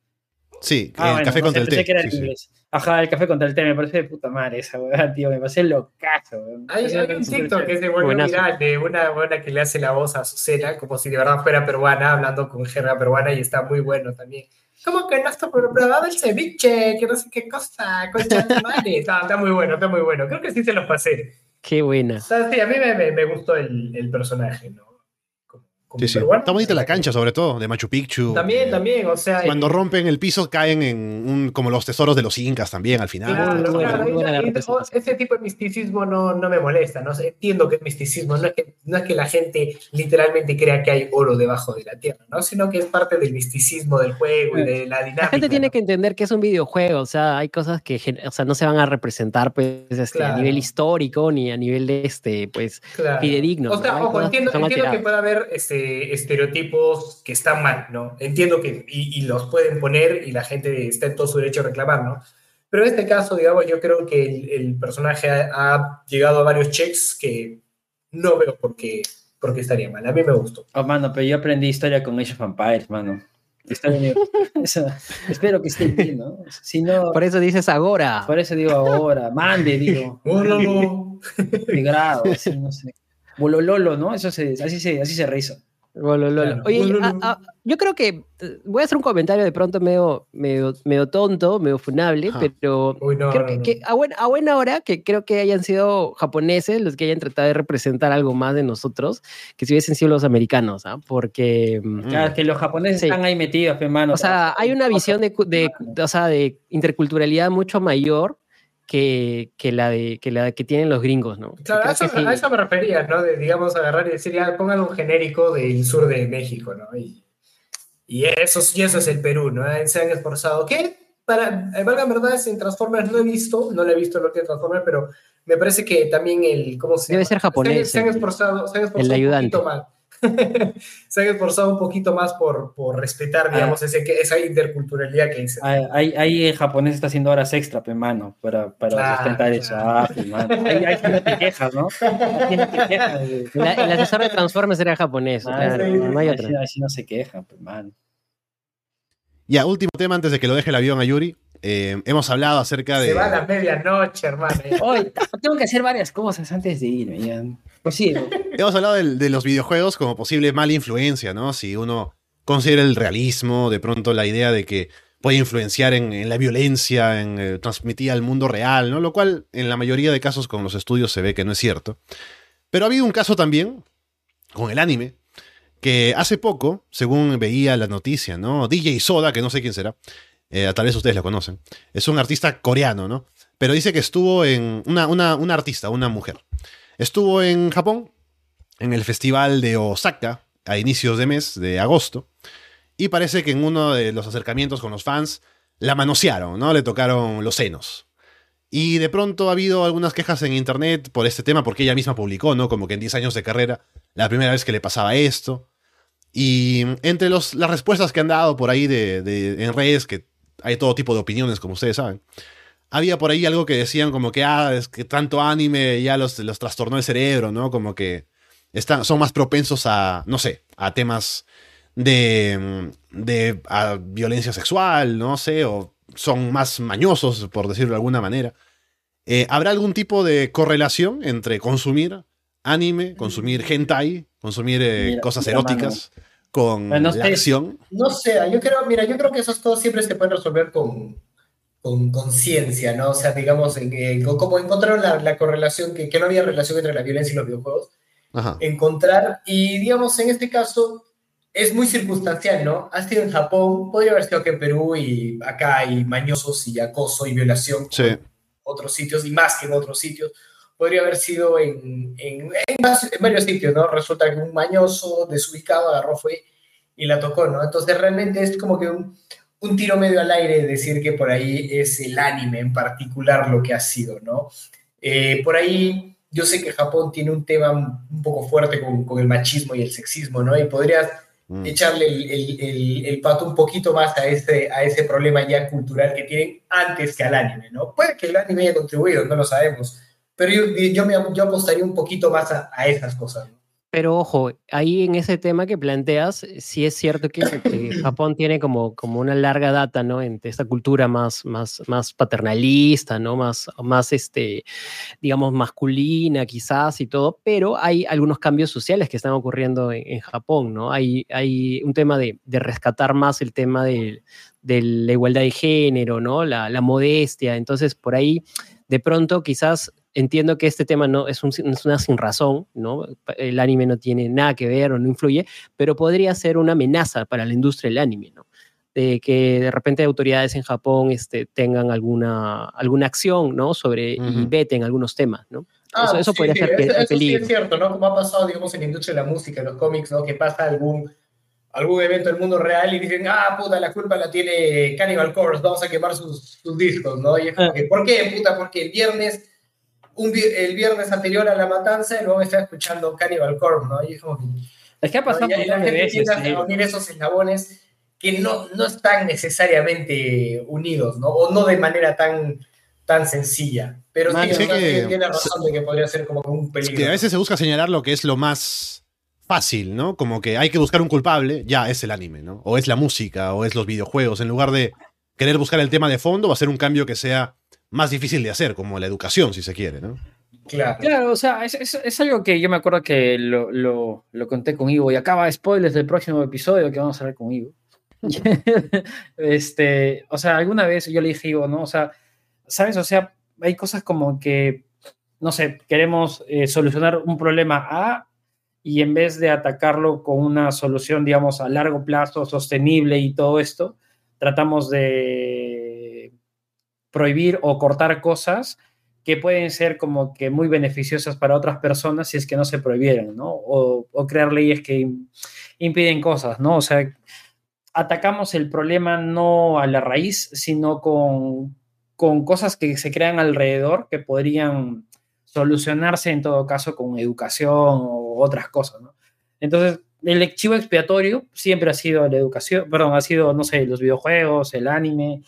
Sí, Ah, el bueno, café no contra sé, el té. que era Sí, en sí. inglés. Ajá, el café contra el té, me parece de puta madre esa weá, tío, me parece locazo. Hay, hay un TikTok que volvió Buenazo. viral de una buena que le hace la voz a Azucena, como si de verdad fuera peruana, hablando con jerga peruana, y está muy bueno también. ¿Cómo que no está probado el ceviche? Que no sé qué cosa, concha de madre. Está, está muy bueno, está muy bueno. Creo que sí se los pasé. Qué buena. O sea, sí, a mí me, me, me gustó el, el personaje, ¿no? Sí, sí. Está bonita la que- cancha, sobre todo, de Machu Picchu. También, Eh, también, o sea. Cuando rompen el piso caen en un, como los tesoros de los incas también al final. Claro, claro, representación. ese tipo de misticismo no, no me molesta, ¿no? sé, entiendo que es misticismo, no es que, no es que la gente literalmente crea que hay oro debajo de la tierra, ¿no? Sino que es parte del misticismo del juego y de la dinámica. La gente tiene ¿no? que entender que es un videojuego, o sea, hay cosas que gen- o sea, no se van a representar pues, este, a Claro. nivel histórico ni a nivel de este, pues, Claro. fidedigno, O sea, ojo, entiendo, entiendo que puede haber este, estereotipos que están mal, ¿no? Entiendo que y, y los pueden poner y la gente está en todo su derecho a reclamar, ¿no? Pero en este caso, digamos, yo creo que el, el personaje ha, ha llegado a varios checks que no veo por qué, por qué estaría mal. A mí me gustó. Oh, mano, pero yo aprendí historia con Age of Empires, mano. Historia de- Eso, espero que esté bien, ¿no? Si no, Por eso dices ahora. por eso digo ahora, mande, digo, Oh, no, no. de grado, así, no sé. Bolololo, ¿no? Eso se, así se, así se reza. Lolo, lolo. Claro. Oye, Lolo, a- a- yo creo que eh, voy a hacer un comentario de pronto medio, medio, medio tonto, medio funable, Ajá. pero Uy, no, creo no, que, no. que a, buena, a buena hora que creo que hayan sido japoneses los que hayan tratado de representar algo más de nosotros que si hubiesen sido los americanos, ¿ah? Porque, mm, Mm. Claro, que los japoneses Sí. están ahí metidos, pe, mano. o sea, hay una visión de, de, o sea, de interculturalidad mucho mayor que, que, la de, que la que tienen los gringos, ¿no? Claro, a eso, que sí. a eso me refería, ¿no? De, digamos, agarrar y decir, ya, pongan un genérico del sur de México, ¿no? Y, y, eso, y eso es el Perú, ¿no? Se han esforzado. ¿Qué? Para, eh, valga verdad, en Transformers no he visto, no le he visto lo que es Transformers, pero me parece que también el, ¿cómo se Debe llama? ser japonés, Se han, se han esforzado, se han esforzado el un ayudante. poquito más. se han esforzado un poquito más por, por respetar, Ah. digamos, ese, que- esa interculturalidad que dice. Ahí, el japonés está haciendo horas extra, pe, mano, para, para Claro, sustentar eso. claro. Ah, pe, mano. Ahí, ahí sí no te quejas, ¿no? Ahí no te quejas. de- La- el asesor de Transformers era japonés, Ah, claro, sí, no hay ahí otra. sí- ahí sí no se queja, pe, mano. Ya, último tema antes de que lo deje el avión a Yuri. Eh, hemos hablado acerca de. Se va a la medianoche, hermano. Hoy tengo que hacer varias cosas antes de irme. Ya. Pues sí. Hemos hablado de, los videojuegos como posible mala influencia, ¿no? Si uno considera el realismo, de pronto la idea de que puede influenciar en, la violencia, en eh, transmitir al mundo real, ¿no? Lo cual en la mayoría de casos con los estudios se ve que no es cierto. Pero ha habido un caso también con el anime, que hace poco, según veía la noticia, ¿no? DJ Soda, que no sé quién será, eh, tal vez ustedes la conocen, es un artista coreano, ¿no? Pero dice que estuvo en. Una artista, una mujer. Estuvo en Japón, en el festival de Osaka, a inicios de mes, de agosto, y parece que en uno de los acercamientos con los fans la manosearon, ¿no? Le tocaron los senos. Y de pronto ha habido algunas quejas en internet por este tema, porque ella misma publicó, ¿no? Como que en 10 años de carrera, la primera vez que le pasaba esto. Y entre los, las respuestas que han dado por ahí de, de- en redes, que hay todo tipo de opiniones, como ustedes saben, había por ahí algo que decían como que, ah, es que tanto anime ya los, los trastornó el cerebro, ¿no? Como que están, son más propensos a, no sé, a temas de, de a violencia sexual, no sé, o son más mañosos, por decirlo de alguna manera. Eh, ¿Habrá algún tipo de correlación entre consumir anime, consumir hentai, consumir eh, Mira, cosas mira, eróticas con Bueno, la sí. acción. No sé, yo creo, mira, yo creo que cosas siempre se pueden resolver con con conciencia, ¿no? O sea, digamos, en, en- como encontraron la, la correlación, que, que no había relación entre la violencia y los videojuegos, Ajá. encontrar, y digamos, en este caso es muy circunstancial, ¿no? Ha sido en Japón, podría haber sido que en Perú y acá hay mañosos y acoso y violación, Sí. en otros sitios, y más que en otros sitios. Podría haber sido en, en, en más- en varios sitios, ¿no? Resulta que un mañoso desubicado agarró, fue y la tocó, ¿no? Entonces realmente es como que un, un tiro medio al aire decir que por ahí es el anime en particular lo que ha sido, ¿no? Eh, por ahí yo sé que Japón tiene un tema un poco fuerte con, con el machismo y el sexismo, ¿no? Y podrías Mm. echarle el, el- el- el pato un poquito más a ese, a ese problema ya cultural que tienen antes que al anime, ¿no? Puede que el anime haya contribuido, no lo sabemos, pero yo, yo, me, yo apostaría un poquito más a, a esas cosas, ¿no? Pero ojo, ahí en ese tema que planteas, sí es cierto que, que Japón tiene como, como una larga data, ¿no? En esta cultura más, más, más paternalista, ¿no? Más, más este, digamos, masculina quizás y todo, pero hay algunos cambios sociales que están ocurriendo en, en Japón, ¿no? Hay, hay un tema de, de rescatar más el tema de, de la igualdad de género, ¿no? La, la modestia, entonces por ahí, de pronto quizás entiendo que este tema no es, un- es una sin razón, ¿no? El anime no tiene nada que ver o no influye, pero podría ser una amenaza para la industria del anime, ¿no? De que de repente autoridades en Japón este, tengan alguna, alguna acción, ¿no? Sobre y Ujú. veten algunos temas, ¿no? Ah, eso eso sí, podría sí, ser eso, eso sí es cierto, ¿no? Como ha pasado, digamos, en la industria de la música, en los cómics, ¿no? Que pasa algún, algún evento del mundo real y dicen, ah, puta, la culpa la tiene Cannibal Corpse, vamos a quemar sus, sus discos, ¿no? Y es como Ah. que, ¿por qué, puta? Porque el viernes, un, el viernes anterior a la matanza, luego está escuchando Cannibal Corpse, ¿no? Y es como que, Es que ha pasado ¿no? Y un ahí la gente veces. tiende a unir esos eslabones que no, no están necesariamente unidos, ¿no? O no de manera tan, tan sencilla. Pero sí, que- tiene razón de que podría ser como un Es peligro. que a veces se busca señalar lo que es lo más fácil, ¿no? Como que hay que buscar un culpable, ya es el anime, ¿no? O es la música, o es los videojuegos, en lugar de querer buscar el tema de fondo o hacer un cambio que sea más difícil de hacer, como la educación, si se quiere, ¿no? Claro. Claro, o sea, es, es- es algo que yo me acuerdo que lo, lo- lo conté con Ivo y acaba spoilers del próximo episodio que vamos a ver con Ivo. este, o sea, alguna vez yo le dije a Ivo, ¿no? O sea, ¿sabes? O sea, hay cosas como que, no sé, queremos eh, solucionar un problema A y en vez de atacarlo con una solución, digamos, a largo plazo, sostenible y todo esto, tratamos de prohibir o cortar cosas que pueden ser como que muy beneficiosas para otras personas si es que no se prohibieran, ¿no? O, crear leyes que im- impiden cosas, ¿no? O sea, atacamos el problema no a la raíz, sino con, con cosas que se crean alrededor que podrían solucionarse en todo caso con educación o otras cosas, ¿no? Entonces, el chivo expiatorio siempre ha sido la educación, perdón, ha sido, no sé, los videojuegos, el anime,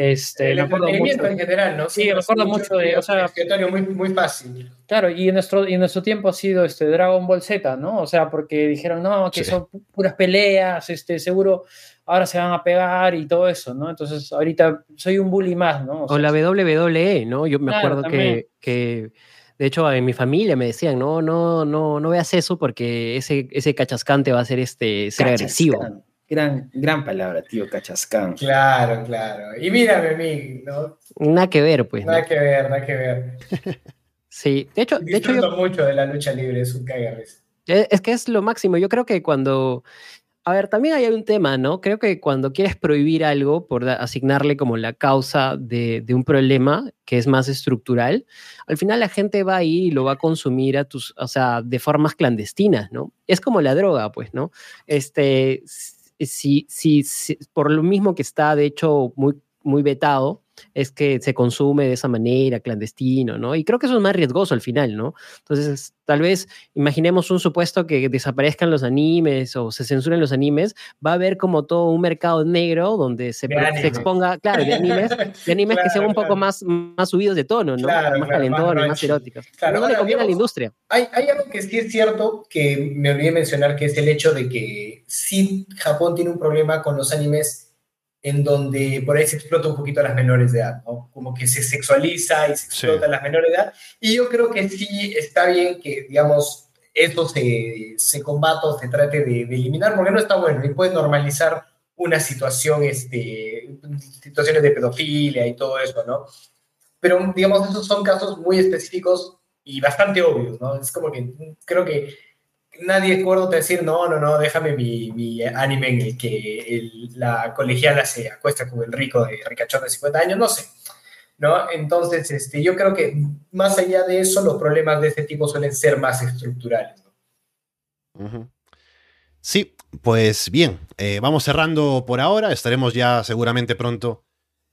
este, el me acuerdo entretenimiento mucho- en general, ¿no? Sí, recuerdo sido mucho de, o sea- escritorio muy, muy fácil. Claro, y en nuestro, y en nuestro tiempo ha sido este Dragon Ball Z, ¿no? O sea, porque dijeron, no, que Sí. son pu- puras peleas, este, seguro ahora se van a pegar y todo eso, ¿no? Entonces, ahorita soy un bully más, ¿no? O O sea, la WWE, ¿no? Yo me Claro, acuerdo que, que, de hecho, en mi familia me decían, no, no, no, no veas eso porque ese, ese cachascante va a ser este ser agresivo. Gran, gran palabra, tío, cachascán. Claro, claro. Y mírame a mí, ¿no? Nada que ver, pues. ¿no? Nada que ver, nada que ver. Sí, de hecho, de hecho yo, Disfruto mucho de la lucha libre, es un cagarres. Eh, Es que es lo máximo. Yo creo que cuando. A ver, también hay un tema, ¿no? Creo que cuando quieres prohibir algo por asignarle como la causa de, de un problema que es más estructural, al final la gente va ahí y lo va a consumir a tus, o sea, de formas clandestinas, ¿no? Es como la droga, pues, ¿no? Este, si, si, si- por lo mismo que está, de hecho, muy, muy vetado, es que se consume de esa manera, clandestino, ¿no? Y creo que eso es más riesgoso al final, ¿no? Entonces, tal vez imaginemos un supuesto que desaparezcan los animes o se censuren los animes, va a haber como todo un mercado negro donde se, se exponga, claro, de animes, de animes que Claro, sean un poco claro. más, más subidos de tono, ¿no? Claro, más claro, más calentones, más eróticos. Claro, no le conviene a la industria. Hay, hay algo que sí es cierto que me olvidé mencionar, que es el hecho de que sí Japón tiene un problema con los animes en donde por ahí se explota un poquito a las menores de edad, ¿no? Como que se sexualiza y se Sí. explota a las menores de edad. Y yo creo que sí está bien que, digamos, eso se, se combata o se trate de, eliminar, porque no está bueno y puede normalizar una situación, este, situaciones de pedofilia y todo eso, ¿no? Pero, digamos, esos son casos muy específicos y bastante obvios, ¿no? Es como que creo que nadie es cuerdo de decir, no, no, no, déjame mi, mi anime en el que la colegiala se acuesta con el rico de ricachón de 50 años, no sé. ¿No? Entonces, este, yo creo que más allá de eso, los problemas de este tipo suelen ser más estructurales. Sí, pues bien, eh, vamos cerrando por ahora. Estaremos ya seguramente pronto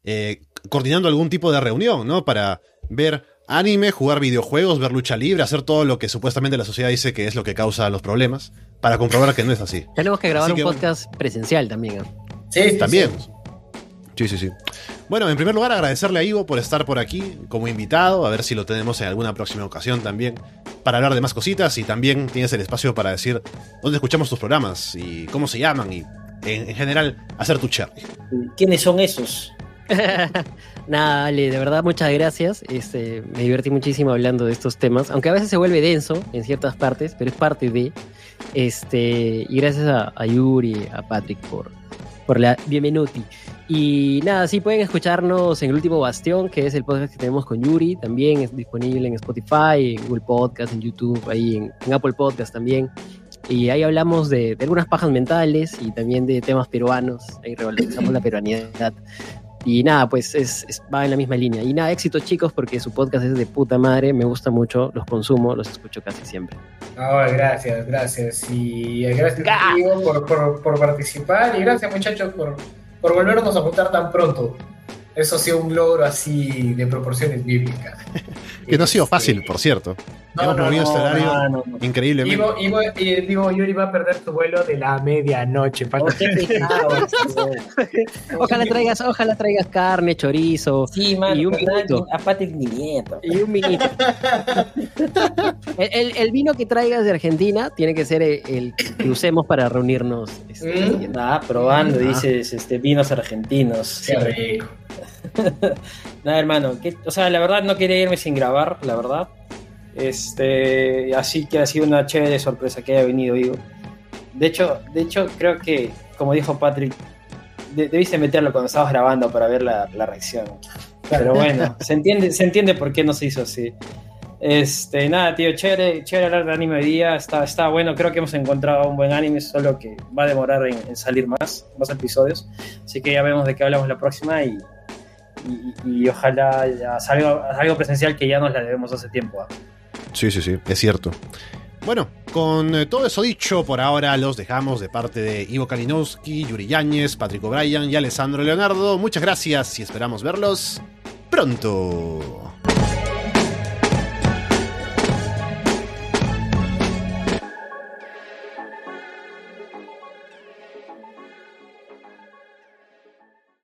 eh, coordinando algún tipo de reunión, ¿no? Para ver anime, jugar videojuegos, ver lucha libre, hacer todo lo que supuestamente la sociedad dice que es lo que causa los problemas, para comprobar que no es así. Tenemos que grabar un podcast presencial también. Sí, también. Sí. sí, sí, Bueno, en primer lugar, agradecerle a Ivo por estar por aquí como invitado, a ver si lo tenemos en alguna próxima ocasión también, para hablar de más cositas y también tienes el espacio para decir dónde escuchamos tus programas y cómo se llaman y en, general hacer tu cherry. ¿Quiénes son esos? Nada, de verdad, muchas gracias. Este, me divertí muchísimo hablando de estos temas, aunque a veces se vuelve denso en ciertas partes, pero es parte de. Este, y gracias a, Yuri, a Patrick por, por la bienvenuti. Y nada, sí pueden escucharnos en el último bastión, que es el podcast que tenemos con Yuri. También es disponible en Spotify, en Google Podcast, en YouTube, ahí en, Apple Podcast también. Y ahí hablamos de, de, algunas pajas mentales y también de temas peruanos. Ahí revalorizamos la peruanidad. Y nada, pues es, va en la misma línea. Y nada, éxito chicos, porque su podcast es de puta madre, me gusta mucho, los consumo, los escucho casi siempre. gracias, gracias. Y gracias por, por, por, participar y gracias muchachos por, por volvernos a juntar tan pronto. Eso ha sido un logro así de proporciones bíblicas. que no ha sido fácil, por cierto. Hemos movido este horario increíblemente. digo, Yuri va a perder tu vuelo de la medianoche. ojalá traigas, ojalá traigas carne, chorizo. Sí, y un vinito. A Patrick nieto. Y un vinito. el, vino que traigas de Argentina tiene que ser el, que usemos para reunirnos. Este, ¿Mm? Ah, probando, ah. dices, este, vinos argentinos. Qué rico. Nada, hermano, o sea, la verdad no quería irme sin grabar, la verdad. Este, así que ha sido una chévere sorpresa que haya venido Ivo. De hecho, de hecho, creo que, como dijo Patrick, debiste meterlo cuando estabas grabando para ver la, reacción. Pero bueno, se entiende, se entiende por qué no se hizo así. Este, nada, tío, chévere, chévere hablar de anime hoy día. Está, está bueno, creo que hemos encontrado un buen anime, solo que va a demorar en, salir más, más episodios. Así que ya vemos de qué hablamos la próxima y, y, ojalá salga algo presencial que ya nos la debemos hace tiempo. ¿ah? Sí, sí, sí, es cierto. Bueno, con eh, todo eso dicho, por ahora los dejamos de parte de Ivo Kalinowski, Yuri Yáñez, Patrick O'Brien y Alessandro Leonardo. Muchas gracias y esperamos verlos pronto.